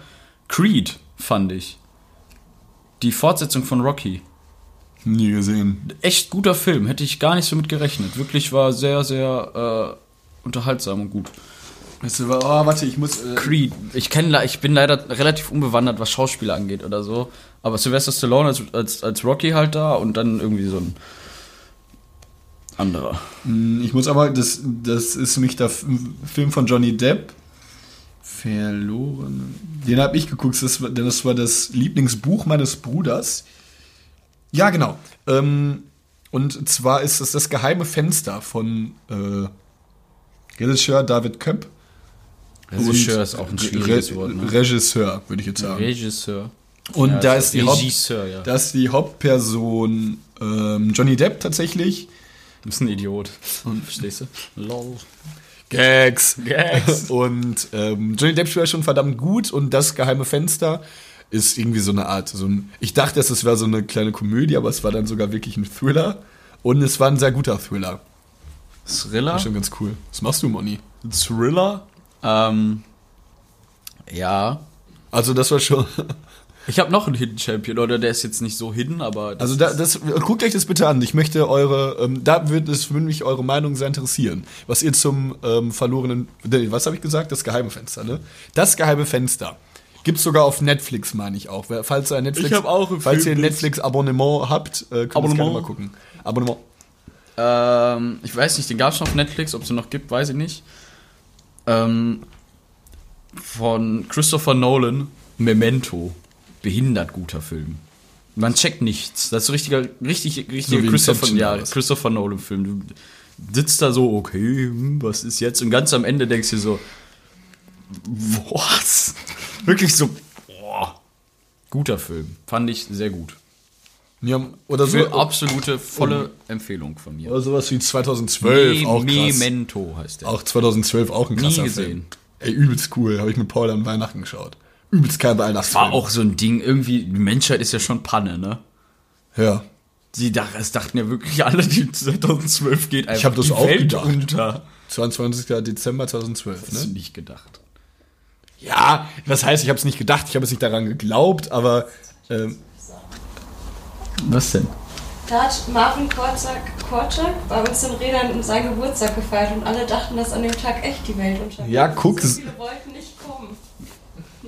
Creed, fand ich. Die Fortsetzung von Rocky. Nie gesehen. Echt guter Film, hätte ich gar nicht so mit gerechnet. Wirklich war sehr, sehr äh, unterhaltsam und gut. Weißt du, oh, warte, ich muss. Äh, Creed, ich kenne, ich bin leider relativ unbewandert, was Schauspieler angeht oder so. Aber Sylvester Stallone als, als, als Rocky halt da und dann irgendwie so ein anderer. ich muss aber, das, das ist nämlich der Film von Johnny Depp. Verloren. Den habe ich geguckt, das war, denn das war das Lieblingsbuch meines Bruders. Ja, genau. Ähm, und zwar ist es das geheime Fenster von äh, Regisseur David Köpp. Regisseur Und ist auch ein schwieriges Re Wort. Ne? Regisseur, würde ich jetzt sagen. Regisseur. Und Ja, da ist ist die, Haupt, Regisseur, ja. da ist die Hauptperson ähm, Johnny Depp tatsächlich. Du bist ein Idiot. Verstehst du? Lol. Gags. Gags. Und ähm, Johnny Depp spielt schon verdammt gut und das geheime Fenster ist irgendwie so eine Art, so ein, ich dachte, es wäre so eine kleine Komödie, aber es war dann sogar wirklich ein Thriller und es war ein sehr guter Thriller. Thriller? War schon ganz cool. Was machst du, Moni? Thriller? Ähm, ja. Also das war schon, Ich habe noch einen Hidden Champion, oder der ist jetzt nicht so hidden, aber. also da, das, guckt euch das bitte an. Ich möchte eure, ähm, da würde es würde mich eure Meinung sehr interessieren, was ihr zum ähm, verlorenen, was habe ich gesagt? Das geheime Fenster, ne? Das geheime Fenster. Gibt's sogar auf Netflix, meine ich auch. Falls ihr ein Netflix, Ich hab auch einen falls ihr ein Film- Netflix-Abonnement habt, äh, könnt ihr gerne Abonnement. mal gucken. Abonnement. Ähm, ich weiß nicht, den gab es schon auf Netflix, ob es ihn noch gibt, weiß ich nicht. Ähm, von Christopher Nolan, Memento. Behindert guter Film. Man checkt nichts. Das ist so richtiger, richtig, richtiger So Christopher, ja? Christopher Nolan-Film. Du sitzt da so, okay, hm, was ist jetzt? Und ganz am Ende denkst du so, was? Wirklich so, boah. Guter Film. Fand ich sehr gut. Ja, oder so, Für absolute, volle Empfehlung von mir. oder sowas wie 2012 Me- auch krass. Memento heißt der. Auch 2012 auch ein Nie krasser gesehen. Film. Ey, übelst cool. Habe ich mit Paul an Weihnachten geschaut. Übelst kein Weihnachtsfilm. War auch so ein Ding, irgendwie, die Menschheit ist ja schon Panne, ne? Ja. Die es dachten ja wirklich alle, die 2012 geht einfach hab das die auch Welt gedacht. unter. 22. Dezember 2012, Hast du ne? nicht gedacht. Ja, das heißt, ich habe es nicht gedacht, ich habe es nicht daran geglaubt, aber ähm, Was denn? Da hat Marvin Korczak, Korczak bei uns in Rädern seinen Geburtstag gefeiert und alle dachten, dass an dem Tag echt die Welt untergeht. Ja, guck, So das- viele wollten nicht kommen.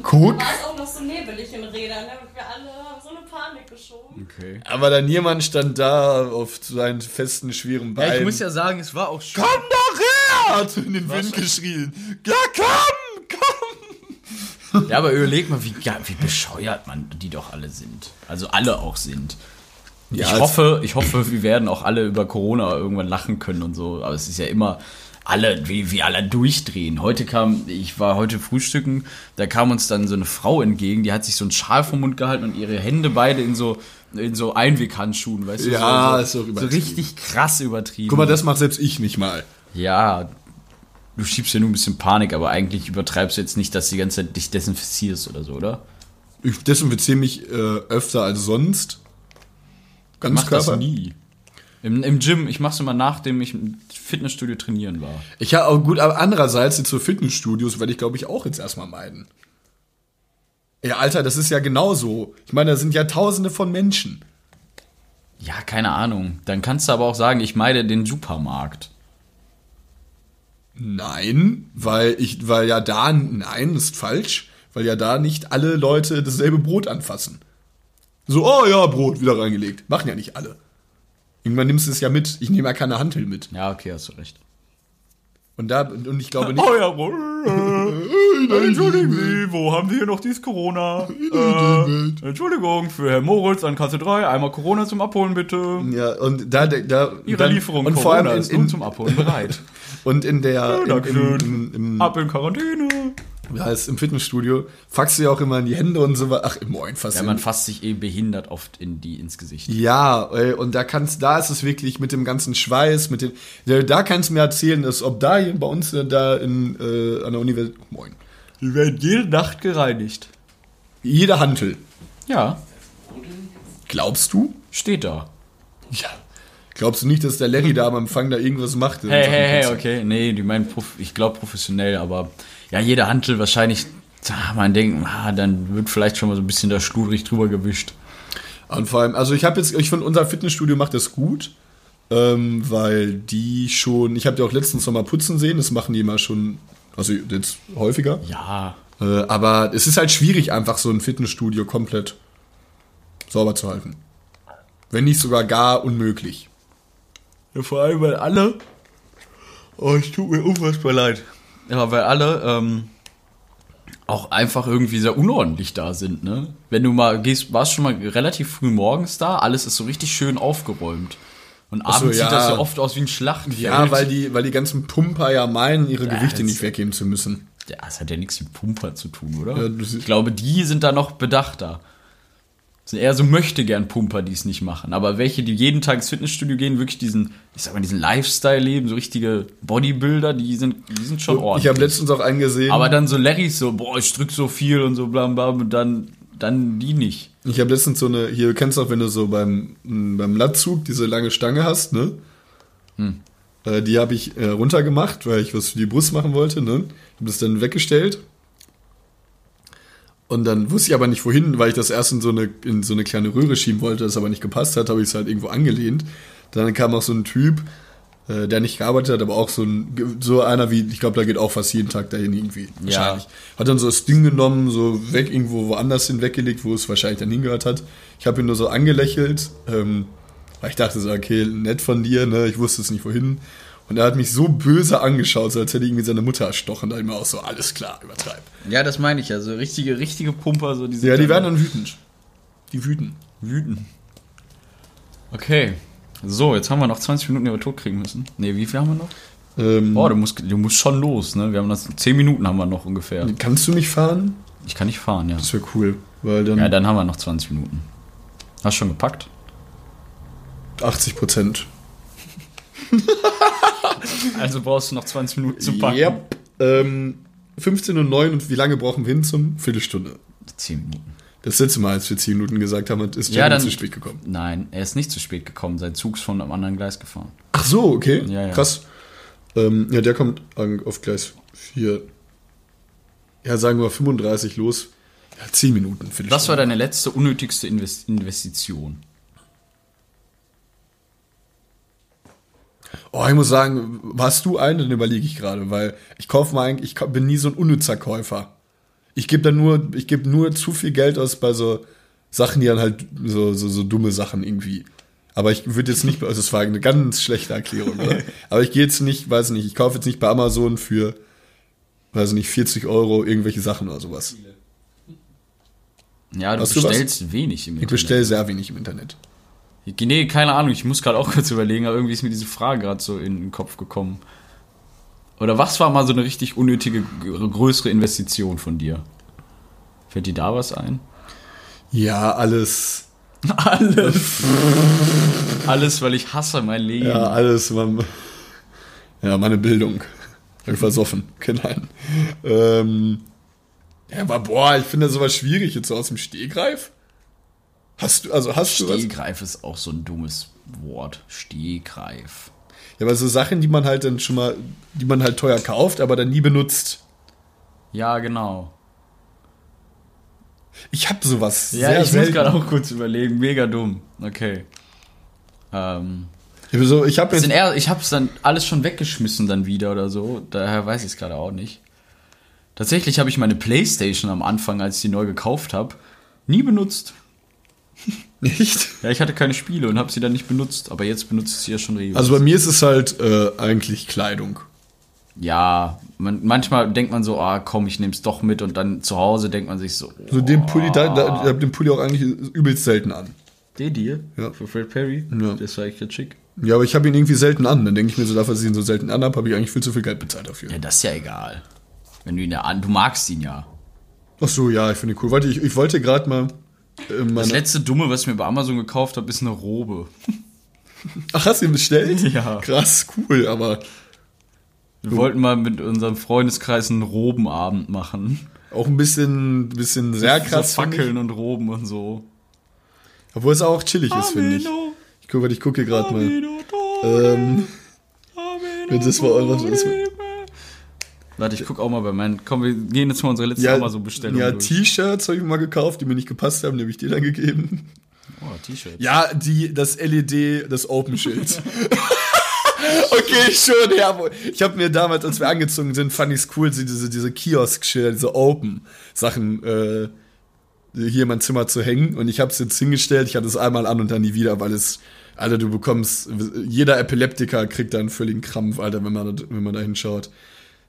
Guck, War es auch noch so nebelig in Rädern, ne? Und wir alle haben so eine Panik geschoben. Okay. aber dann jemand stand da auf seinen festen, schweren Beinen. Ja, ich muss ja sagen, es war auch schön. Komm doch her! Hat in den Wind geschrien. Ja, komm, komm! Ja, aber überleg mal, wie, ja, wie bescheuert man die doch alle sind. Also alle auch sind. Ja, ich hoffe, ich hoffe, wir werden auch alle über Corona irgendwann lachen können und so. Aber es ist ja immer, alle, wie, wie alle durchdrehen. Heute kam, ich war heute frühstücken, da kam uns dann so eine Frau entgegen, die hat sich so einen Schal vom Mund gehalten und ihre Hände beide in so, in so Einweghandschuhen, weißt du? Ja, so, ist doch so, so richtig krass übertrieben. Guck mal, das macht selbst ich nicht mal. Ja, du schiebst ja nur ein bisschen Panik, aber eigentlich übertreibst du jetzt nicht, dass du die ganze Zeit dich desinfizierst oder so, oder? Ich desinfiziere mich äh, öfter als sonst. Ganz Mach das Körper. nie. Im, Im Gym, ich mach's immer nachdem ich Fitnessstudio trainieren war. Ich habe auch gut, aber andererseits jetzt so Fitnessstudios werde ich glaube ich auch jetzt erstmal meiden. Ja, Alter, das ist ja genauso. Ich meine, da sind ja tausende von Menschen. Ja, keine Ahnung. Dann kannst du aber auch sagen, ich meide den Supermarkt. Nein, weil ich, weil ja da, nein, ist falsch, weil ja da nicht alle Leute dasselbe Brot anfassen. So, oh ja, Brot wieder reingelegt. Machen ja nicht alle. Irgendwann nimmst du es ja mit. Ich nehme ja keine Handel mit. Ja, okay, hast du recht. Und da, und ich glaube nicht. Oh ja, äh, entschuldigen Sie, wo haben wir hier noch dieses Corona? Äh, Entschuldigung, für Herrn Moritz an Kasse 3, einmal Corona zum Abholen bitte. Ja, und da, da Ihre dann, Lieferung und Corona vor allem in, ist nun in, zum Abholen bereit. und in der im, Dankeschön. im, im, Ab in Quarantäne. Im, heißt, im Fitnessstudio fuckst du ja auch immer in die Hände und so weiter. Ach, im Moin fast. Ja, man fasst sich eh behindert oft in die ins Gesicht. Ja, ey, und da kannst, da ist es wirklich mit dem ganzen Schweiß, mit dem, da, da kannst du mir erzählen, dass ob da hier bei uns äh, da in äh, an der Universität, moin, Die werden jede Nacht gereinigt. jeder Hantel. Ja, Glaubst du? steht da. Ja. Glaubst du nicht, dass der Larry da am Empfang da irgendwas macht? Hey, hey, hey, okay. Nee, die meinen, prof ich glaube professionell, aber ja, jeder Hantel wahrscheinlich, ah, man denkt, ah, dann wird vielleicht schon mal so ein bisschen da schludrig drüber gewischt. Und vor allem, also ich habe jetzt, ich finde, unser Fitnessstudio macht das gut, ähm, weil die schon, ich habe die auch letztens noch mal putzen sehen, das machen die immer schon, also jetzt häufiger. Ja, Äh, aber es ist halt schwierig, einfach so ein Fitnessstudio komplett sauber zu halten. Wenn nicht sogar gar unmöglich. Ja, vor allem, weil alle. Oh, es tut mir unfassbar leid. Ja, weil alle ähm, auch einfach irgendwie sehr unordentlich da sind, ne? Wenn du mal gehst, warst schon mal relativ früh morgens da, alles ist so richtig schön aufgeräumt. Und Ach so, abends ja. sieht das ja oft aus wie ein Schlachtfeld. Ja, weil die, weil die ganzen Pumper ja meinen, ihre Ja, Gewichte nicht weggeben zu müssen. Ja, das hat ja nichts mit Pumper zu tun, oder? Ja, ich glaube, die sind da noch bedachter. Sind eher so möchte gern Pumper, die es nicht machen. Aber welche, die jeden Tag ins Fitnessstudio gehen, wirklich diesen, ich sag mal, diesen Lifestyle leben, so richtige Bodybuilder, die sind, die sind schon ordentlich. Ich habe letztens auch einen gesehen. Aber dann so Larrys so, boah, ich drück so viel und so bla bla und dann, dann die nicht. Ich habe letztens so eine, hier kennst du auch, wenn du so beim, beim Latzug diese lange Stange hast, ne? Hm. Äh, die habe ich äh, runtergemacht, weil ich was für die Brust machen wollte, ne? Hab das dann weggestellt. Und dann wusste ich aber nicht wohin, weil ich das erst in so eine, in so eine kleine Röhre schieben wollte, das aber nicht gepasst hat, habe ich es halt irgendwo angelehnt. Dann kam auch so ein Typ, äh, der nicht gearbeitet hat, aber auch so ein, so einer wie, ich glaube, da geht auch fast jeden Tag dahin irgendwie. Wahrscheinlich. Hat dann so das Ding genommen, so weg, irgendwo woanders hin weggelegt, wo es wahrscheinlich dann hingehört hat. Ich habe ihn nur so angelächelt, ähm, weil ich dachte so, okay, nett von dir, ne, ich wusste es nicht wohin. Und er hat mich so böse angeschaut, so als hätte irgendwie seine Mutter erstochen. Da ich mir auch so, alles klar, übertreib. Ja, das meine ich ja. So richtige, richtige Pumper, so diese. Ja, die werden dann wütend. Die wüten. wütend. Okay. So, jetzt haben wir noch 20 Minuten, die wir tot kriegen müssen. Nee, wie viel haben wir noch? Ähm, Oh, du musst, du musst schon los, ne? Wir haben das, 10 Minuten haben wir noch ungefähr. kannst du nicht fahren? Ich kann nicht fahren, ja. Das wäre cool, weil dann, Ja, dann haben wir noch 20 Minuten. Hast du schon gepackt? 80 Prozent. Also brauchst du noch 20 Minuten zu Yep. Ähm, 15 und 9 und wie lange brauchen wir hin zum? Viertelstunde. 10 Minuten. Das letzte Mal, als wir 10 Minuten gesagt haben, ist Ja, Jeremy dann- zu spät gekommen. Nein, er ist nicht zu spät gekommen. Sein Zug ist von einem anderen Gleis gefahren. Ach so, okay. Ja, ja. Krass. Ähm, ja, der kommt an, auf Gleis 4. Ja, sagen wir 35 los. Ja, 10 Minuten. Viertelstunde. Was war deine letzte unnötigste Invest Investition? Oh, ich muss sagen, hast du einen? Dann überlege ich gerade, weil ich kaufe mal eigentlich, ich bin nie so ein unnützer Käufer. Ich gebe dann nur, ich gebe nur zu viel Geld aus bei so Sachen, die dann halt so, so, so dumme Sachen irgendwie. Aber ich würde jetzt nicht, also es war eine ganz schlechte Erklärung, oder? Aber ich gehe jetzt nicht, weiß nicht, ich kaufe jetzt nicht bei Amazon für, weiß nicht, 40 Euro irgendwelche Sachen oder sowas. Ja, du Hast du bestellst wenig im Ich Internet. bestelle sehr wenig im Internet. Nee, keine Ahnung. Ich muss gerade auch kurz überlegen, aber irgendwie ist mir diese Frage gerade so in den Kopf gekommen. Oder was war mal so eine richtig unnötige, größere Investition von dir? Fällt dir da was ein? Ja, alles. Alles. Alles, weil ich hasse mein Leben. Ja, alles. Man, ja, meine Bildung. Ich versoffen. Nein. Ähm, ja, aber boah, ich finde sowas schwierig jetzt so aus dem Stehgreif. Hast du, also hast du was? Stehgreif ist auch so ein dummes Wort. Stehgreif. Ja, aber so Sachen, die man halt dann schon mal, die man halt teuer kauft, aber dann nie benutzt. Ja, genau. Ich habe sowas Ja, sehr ich selten. muss gerade auch kurz überlegen. Mega dumm. Okay. Ähm, Ich hab so, ich habe ich hab's dann alles schon weggeschmissen dann wieder oder so. Daher weiß ich es gerade auch nicht. Tatsächlich habe ich meine Playstation am Anfang, als ich die neu gekauft habe, nie benutzt. Nicht. Ja, ich hatte keine Spiele und habe sie dann nicht benutzt, aber jetzt benutze ich sie ja schon regelmäßig. Also bei mir ist es halt äh, eigentlich Kleidung. ja, man, manchmal denkt man so, ah komm, ich nehm's doch mit und dann zu Hause denkt man sich so, oh, So den Pulli, da, da, ich hab den Pulli auch eigentlich übelst selten an. den dir? Ja. Für Fred Perry? Ja. Das war echt jetzt schick. Ja, aber ich habe ihn irgendwie selten an. Dann denke ich mir so, dafür, dass ich ihn so selten anhab, habe ich eigentlich viel zu viel Geld bezahlt dafür. Ja, das ist ja egal. Wenn du ihn ja an, du magst ihn ja. Ach so, ja, ich finde ihn cool. Warte, ich, ich wollte gerade mal äh, Das letzte Dumme, was ich mir bei Amazon gekauft habe, ist eine Robe. Ach, hast du ihn bestellt? Ja. Krass, cool, aber Wir wollten mal mit unserem Freundeskreis einen Robenabend machen. auch ein bisschen, bisschen sehr krass. so. Fackeln und Roben und so. Obwohl es auch chillig ist, finde ich. Ich gucke, ich gucke gerade mal. Ähm, das war auch was. Warte, ich guck auch mal bei meinen. Komm, wir gehen jetzt mal unsere letzte Ja, Amazon-Bestellung ja durch. T-Shirts habe ich mir mal gekauft, die mir nicht gepasst haben, die habe ich dir dann gegeben. Oh, T-Shirt. Ja, die, das LED, das Open-Schild. okay, schon, ja. Ich habe mir damals, als wir angezogen sind, fand ich es cool, so diese, diese Kiosk-Schilder, diese Open-Sachen äh, hier in mein Zimmer zu hängen. Und ich habe es jetzt hingestellt, ich hatte es einmal an und dann nie wieder, weil es, Alter, du bekommst, jeder Epileptiker kriegt da einen völligen Krampf, Alter, wenn man, wenn man da hinschaut.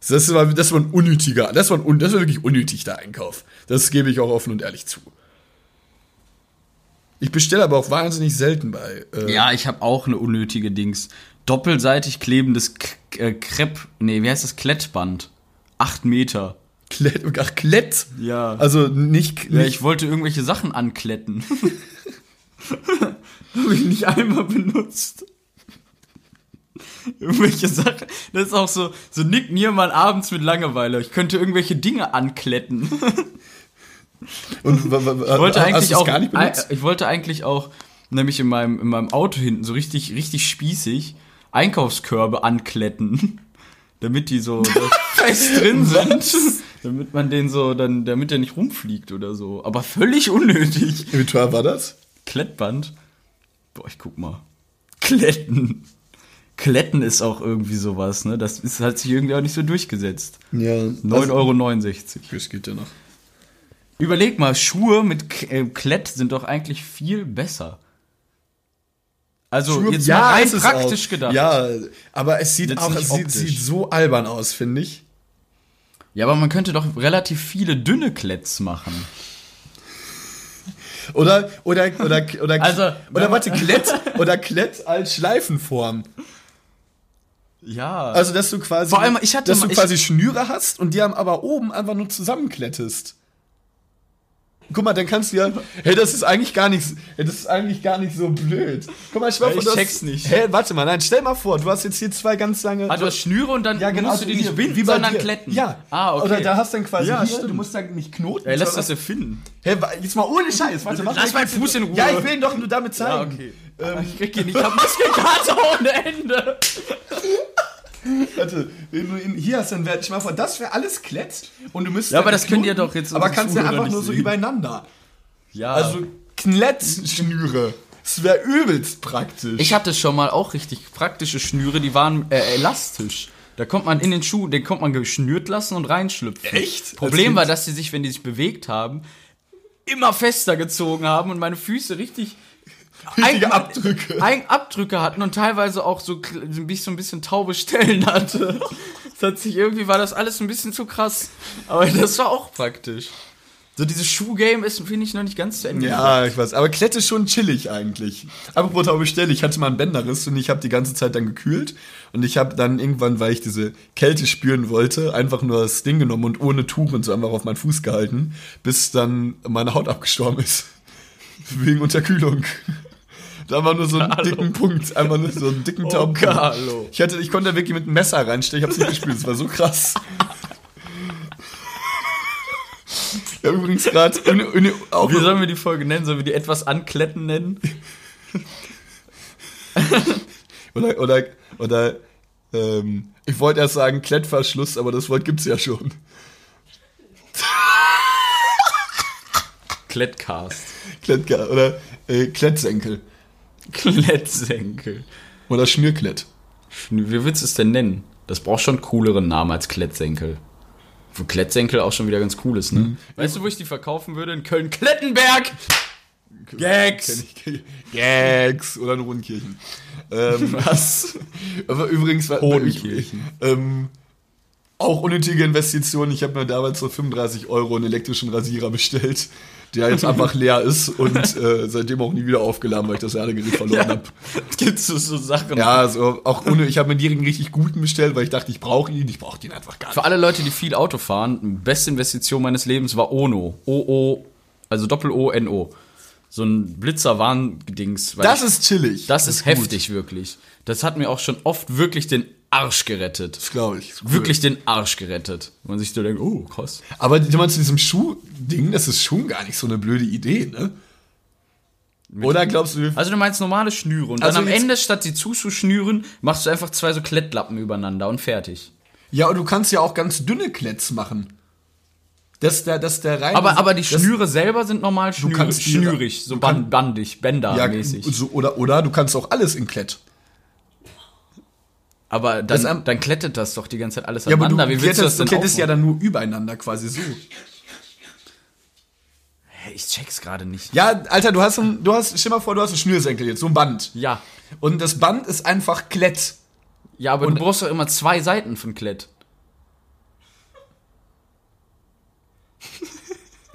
Das war, das war ein unnötiger, das war, ein, das war wirklich unnötig, der Einkauf. Das gebe ich auch offen und ehrlich zu. Ich bestelle aber auch wahnsinnig selten bei. Äh, Ja, ich habe auch eine unnötige Dings. Doppelseitig klebendes K äh, Krepp. Nee, wie heißt das? Klettband. Acht Meter. Klett, ach, Klett. Ja. Also nicht. Ja, nicht ich wollte irgendwelche Sachen ankletten. Habe ich nicht einmal benutzt. Irgendwelche Sachen. Das ist auch so, so Nick Niermann abends mit Langeweile. Ich könnte irgendwelche Dinge ankletten. und, Ich wollte eigentlich auch, gar nicht benutzt? ich wollte eigentlich auch, nämlich in meinem, in meinem Auto hinten, so richtig, richtig spießig, Einkaufskörbe ankletten. Damit die so fest drin sind. Damit man den so, dann, damit der nicht rumfliegt oder so. Aber völlig unnötig. Wie teuer war das? Klettband. Boah, ich guck mal. Kletten. Kletten ist auch irgendwie sowas, ne? Das ist, hat sich irgendwie auch nicht so durchgesetzt. Ja. 9,69 Euro. Das geht ja noch. Überleg mal, Schuhe mit K äh, Klett sind doch eigentlich viel besser. Also Schuhe- jetzt mal rein ist es praktisch auch. gedacht. Ja, aber es sieht Jetzt auch es sieht, sieht so albern aus, finde ich. ja, aber man könnte doch relativ viele dünne Kletts machen. Oder, oder, oder, oder, Also, oder warte, Klett, oder Klett als Schleifenform. Ja. Also, dass du quasi, Vor allem, ich hatte dass mal- du ich- quasi Schnüre hast und die haben aber oben einfach nur zusammenklettest. Guck mal, dann kannst du ja, hey, das ist eigentlich gar nicht, hey, das ist eigentlich gar nicht so blöd. Guck mal, ich, Ja, ich check's nicht. Hey, warte mal, nein, stell mal vor, du hast jetzt hier zwei ganz lange. ah, du hast Schnüre und dann ja, genau, musst du die nicht binden, wie sondern dir. kletten. Ja. Ah, okay. Oder da hast du dann quasi Ja, hier, stimmt. du musst dann nicht knoten. Ey, lass das erfinden. Hey, jetzt mal ohne Scheiß, warte, mach Lass mal meinen Fuß in Ruhe. Ja, ich will ihn doch nur damit Ja, zeigen. okay. Aber ich krieg hier nicht, ich hab Muskelkater ohne Ende. Warte, du hier hast, dann werde ich mal vor, das wäre alles Klett und du müsstest Ja, aber das könnt ihr knoten, doch jetzt Aber kannst du Zuhörer einfach nur so sehen. übereinander. Ja. Also Klettschnüre. Das wäre übelst praktisch. Ich hatte schon mal auch richtig praktische Schnüre, die waren äh, elastisch. Da kommt man in den Schuh, den kommt man geschnürt lassen und reinschlüpfen. Echt? Problem Als war, dass sie sich, wenn die sich bewegt haben, immer fester gezogen haben und meine Füße richtig Richtige ein- Abdrücke. Ein Abdrücke hatten und teilweise auch so, so ein bisschen, so ein bisschen taube Stellen hatte. Das hat sich irgendwie war das alles ein bisschen zu krass, aber das war auch praktisch. So dieses Schuhgame ist, finde ich, noch nicht ganz zu Ende. Ja, ich weiß. Aber Klett ist schon chillig eigentlich. Apropos Taube Stelle, ich hatte mal einen Bänderriss und ich habe die ganze Zeit dann gekühlt. Und ich habe dann irgendwann, weil ich diese Kälte spüren wollte, einfach nur das Ding genommen und ohne Tuch und so einfach auf meinen Fuß gehalten, bis dann meine Haut abgestorben ist. Wegen Unterkühlung. Da war nur so einen Hallo. dicken Punkt, einfach nur so einen dicken Oh, tauben. Ich, hatte, ich konnte da wirklich mit einem Messer reinstechen, ich hab's nicht gespürt, das war so krass. Ich habe übrigens gerade Wie sollen wir die Folge nennen? Sollen wir die etwas ankletten nennen? Oder, oder, oder ähm, ich wollte erst sagen Klettverschluss, aber das Wort gibt's ja schon. Klettcast. Klettka oder äh, Klettsenkel. Klettsenkel. Oder Schnürklett. Wie willst du es denn nennen? Das braucht schon einen cooleren Namen als Klettsenkel. Wo Klettsenkel auch schon wieder ganz cool ist, ne? Weißt du, wo ich die verkaufen würde? In Köln-Klettenberg! Gags! Gags oder in Rodenkirchen. Ähm, Was? aber übrigens war Hodenkirchen. ähm, auch unnötige Investition. Ich habe mir damals für 35 Euro einen elektrischen Rasierer bestellt, der jetzt einfach leer ist und äh, seitdem auch nie wieder aufgeladen, weil ich das Ladegerät verloren habe. Gibt's so, so Sachen? Ja, also auch ohne, ich habe mir einen richtig guten bestellt, weil ich dachte, ich brauche ihn, ich brauche den einfach gar nicht. Für alle Leute, die viel Auto fahren, beste Investition meines Lebens war Ono. O-O, also Doppel-O-N-O. So ein Blitzer-Warn-Dings. Das ich- ist chillig. das ist gut. heftig, wirklich. Das hat mir auch schon oft wirklich den Arsch gerettet. Das glaube ich. Cool. Wirklich den Arsch gerettet. Man sich so denkt, oh, krass. Aber du meinst zu diesem Schuh-Ding, das ist schon gar nicht so eine blöde Idee, ne? Oder glaubst du, Also du meinst normale Schnüre und Also dann am Ende, statt sie zuzuschnüren, machst du einfach zwei so Klettlappen übereinander und fertig. ja, und du kannst ja auch ganz dünne Kletts machen. Das der, das der rein. Aber, aber die Schnüre selber sind normal schnür, kannst die- schnürig, so bandig, ja, bändermäßig. so, oder, oder du kannst auch alles in Klett. Aber das dann, am- dann klettet das doch die ganze Zeit alles Ja, aber du, aneinander. Wie willst du das du denn klettest ja dann nur übereinander quasi so. Hä, Ich check's gerade nicht. Ja, Alter, du hast ein, du hast, stell mal vor, du hast ein Schnürsenkel jetzt, so ein Band. Ja. Und das Band ist einfach Klett. Ja, aber Und- du brauchst doch immer zwei Seiten von Klett.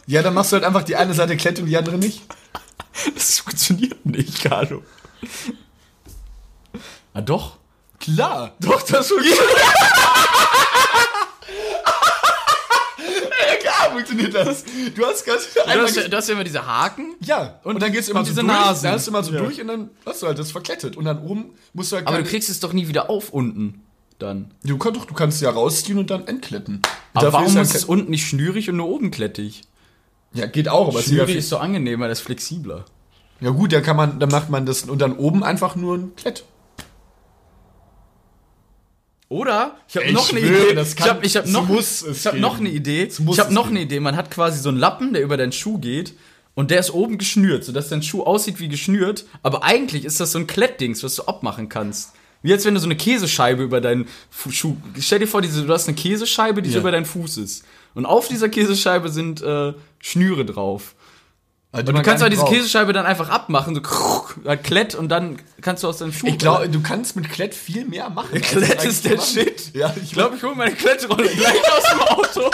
Ja, dann machst du halt einfach die eine Seite Klett und die andere nicht. Das funktioniert nicht, Carlo. Ah, doch. Klar. Doch, das funktioniert. Ja, klar funktioniert das. Du hast ganz Du hast, ja- du hast ja immer diese Haken. Ja, und, dann geht's immer und so diese durch, Nasen. dann hast du immer so Ja. durch und dann hast du halt das verklettet. Und dann oben musst du halt Aber du kriegst es doch nie wieder auf unten. Dann. du, kannst, doch, du kannst ja rausziehen und dann entkletten. Aber Dafür warum ja ist es unten nicht schnürig und nur oben klettig? Ja, geht auch, aber es ist ja, Schnürig viel, ist so angenehmer, das ist flexibler. ja gut, da kann man, dann macht man das und dann oben einfach nur ein Klett. Oder? Ich habe Ich noch eine schwöre, Idee. das ich kann- habe ich hab noch, ich hab geben. noch eine Idee. Ich habe noch eine Idee. Man hat quasi so einen Lappen, der über deinen Schuh geht. Und der ist oben geschnürt, sodass dein Schuh aussieht wie geschnürt. Aber eigentlich ist das so ein Klettdings, was du abmachen kannst. Wie als wenn du so eine Käsescheibe über deinen Fu Schuh. Stell dir vor, diese, du hast eine Käsescheibe, die so Ja. über deinen Fuß ist. Und auf dieser Käsescheibe sind äh, Schnüre drauf. Also Und du kannst aber diese braucht. Käsescheibe dann einfach abmachen, so halt Klett und dann kannst du aus deinem Schuh. Ich glaube, du kannst mit Klett viel mehr machen. Klett ist der. Shit. Ja, ich glaube, ich hole meine Klettrolle gleich aus dem Auto.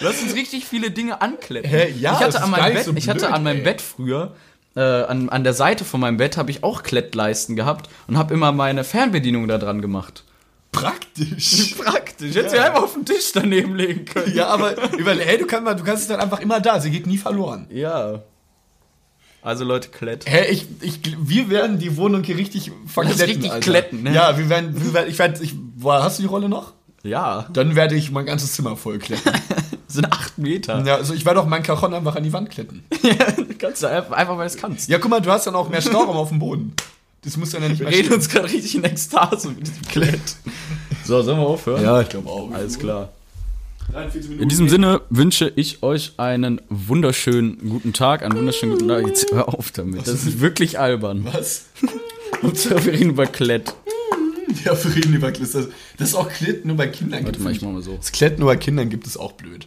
Lass uns richtig viele Dinge ankletten. Hä? Ja, ich das hatte, ist an meinem, Bett, so ich hatte blöd, an meinem ey. Bett früher, äh, an, an der Seite von meinem Bett habe ich auch Klettleisten gehabt und habe immer meine Fernbedienung da dran gemacht. praktisch. Praktisch. Hätte sie einfach auf den Tisch daneben legen können. ja, aber über, hey, du, kannst, du kannst es dann einfach immer da, sie geht nie verloren. Ja. Also Leute, Klett. Hä, ich, ich, wir werden die Wohnung hier richtig verkletten, richtig Alter. kletten, ne? Ja, wir werden, wir werden ich werde, ich, boah, hast du die Rolle noch? Ja. Dann werde ich mein ganzes Zimmer voll kletten. Das sind acht Meter. ja, also ich werde auch meinen Cajon einfach an die Wand kletten. kannst du einfach, einfach weil du es kannst. Ja, guck mal, du hast dann auch mehr Stauraum auf dem Boden. Das muss dann ja nicht Wir mehr reden stehen. uns gerade richtig in Ekstase mit diesem Klett. So, sollen wir aufhören? Ja, ich glaube auch. Alles klar. 43 Minuten. In diesem Sinne wünsche ich euch einen wunderschönen guten Tag, einen wunderschönen guten Tag. Jetzt hör auf damit. Das ist wirklich albern. Was? Hauptsache wir reden über Klett. Ja, für reden über Klett. Das, ist auch Klett nur bei Kindern. Warte gibt. mal, ich mach mal so. Das Klett nur bei Kindern gibt es auch blöd.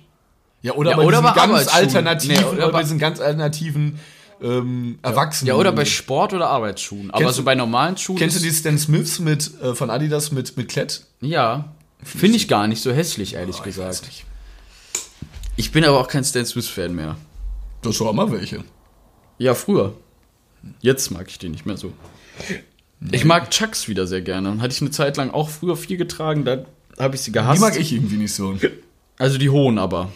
Ja, oder Ja, bei oder diesen bei ganz alternativen, Nee, oder oder bei- diesen ganz alternativen ähm, Erwachsenen. Ja, oder bei Sport- oder Arbeitsschuhen. Aber Kennst so du- bei normalen Schuhen. Kennst du die Stan Smiths mit, äh, von Adidas mit, mit Klett? Ja. Finde ich gar nicht so hässlich, ehrlich Oh, ich gesagt. nicht. Ich bin aber auch kein Stan Smith-Fan mehr. Doch auch mal welche. Ja, früher. Jetzt mag ich den nicht mehr so. Ich mag Chucks wieder sehr gerne. Hatte ich eine Zeit lang auch früher viel getragen, da habe ich sie Die gehasst. mag ich irgendwie nicht so. Also die hohen aber.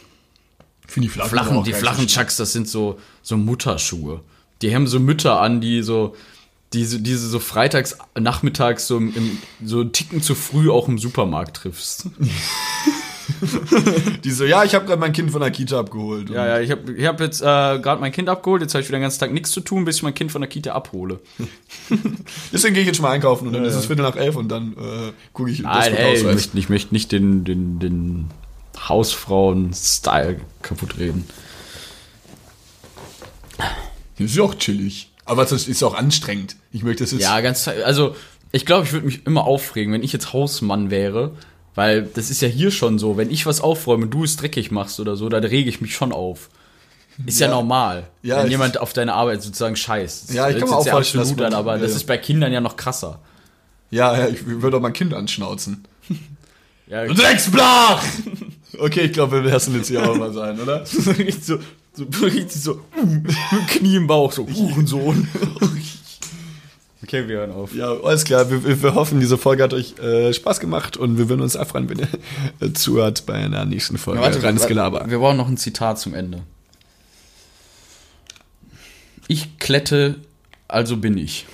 Finde die flachen, Flachen, die flachen Chucks, das sind so, so Mutterschuhe. Die haben so Mütter an, die so, diese, diese so freitags, nachmittags so, im, im, so einen Ticken zu früh auch im Supermarkt triffst. Die so, ja, ich habe gerade mein Kind von der Kita abgeholt. Ja, ja, ich habe ich hab jetzt äh, gerade mein Kind abgeholt, jetzt habe ich wieder den ganzen Tag nichts zu tun, bis ich mein Kind von der Kita abhole. Deswegen gehe ich jetzt schon mal einkaufen und dann ist es Viertel nach elf und dann äh, gucke ich Nein, ey, ich möchte, ich möchte nicht den, den, den Hausfrauen-Style kaputt reden. Das ist ja auch chillig. Aber das ist auch anstrengend. Ich möchte das jetzt. Ja, ganz, also ich glaube, ich würde mich immer aufregen, wenn ich jetzt Hausmann wäre, weil das ist ja hier schon so, wenn ich was aufräume und du es dreckig machst oder so, dann rege ich mich schon auf. Ist ja, Ja. normal, Ja, wenn jemand auf deine Arbeit sozusagen scheißt. Das Ja, ich kann mir auch vorstellen, dass an, aber das ja. ist bei Kindern ja noch krasser. ja, ja, ich würde auch mein Kind anschnauzen. Ja, Drecksblach! Okay, ich glaube, wir lassen jetzt hier auch mal sein, oder? so, so, richtig so, uh, Knie im Bauch, so, Hurensohn. okay, wir hören auf. Ja, alles klar. Wir, wir- hoffen, diese Folge hat euch äh, Spaß gemacht und wir würden uns auch freuen, wenn ihr äh, zuhört bei einer nächsten Folge. Reines Gelaber. Wir brauchen noch ein Zitat zum Ende. Ich klette, also bin ich.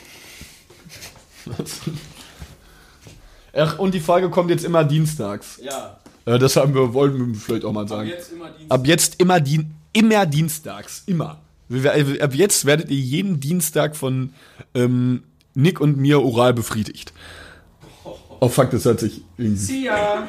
Ach, und die Folge kommt jetzt immer dienstags. Ja. Das haben wir, wollten wir vielleicht auch mal sagen. immer Dienstag. Ab jetzt immer, dien immer dienstags. Immer. Wir- Ab jetzt werdet ihr jeden Dienstag von ähm, Nick und mir oral befriedigt. Oh fuck, das hört sich. See ya.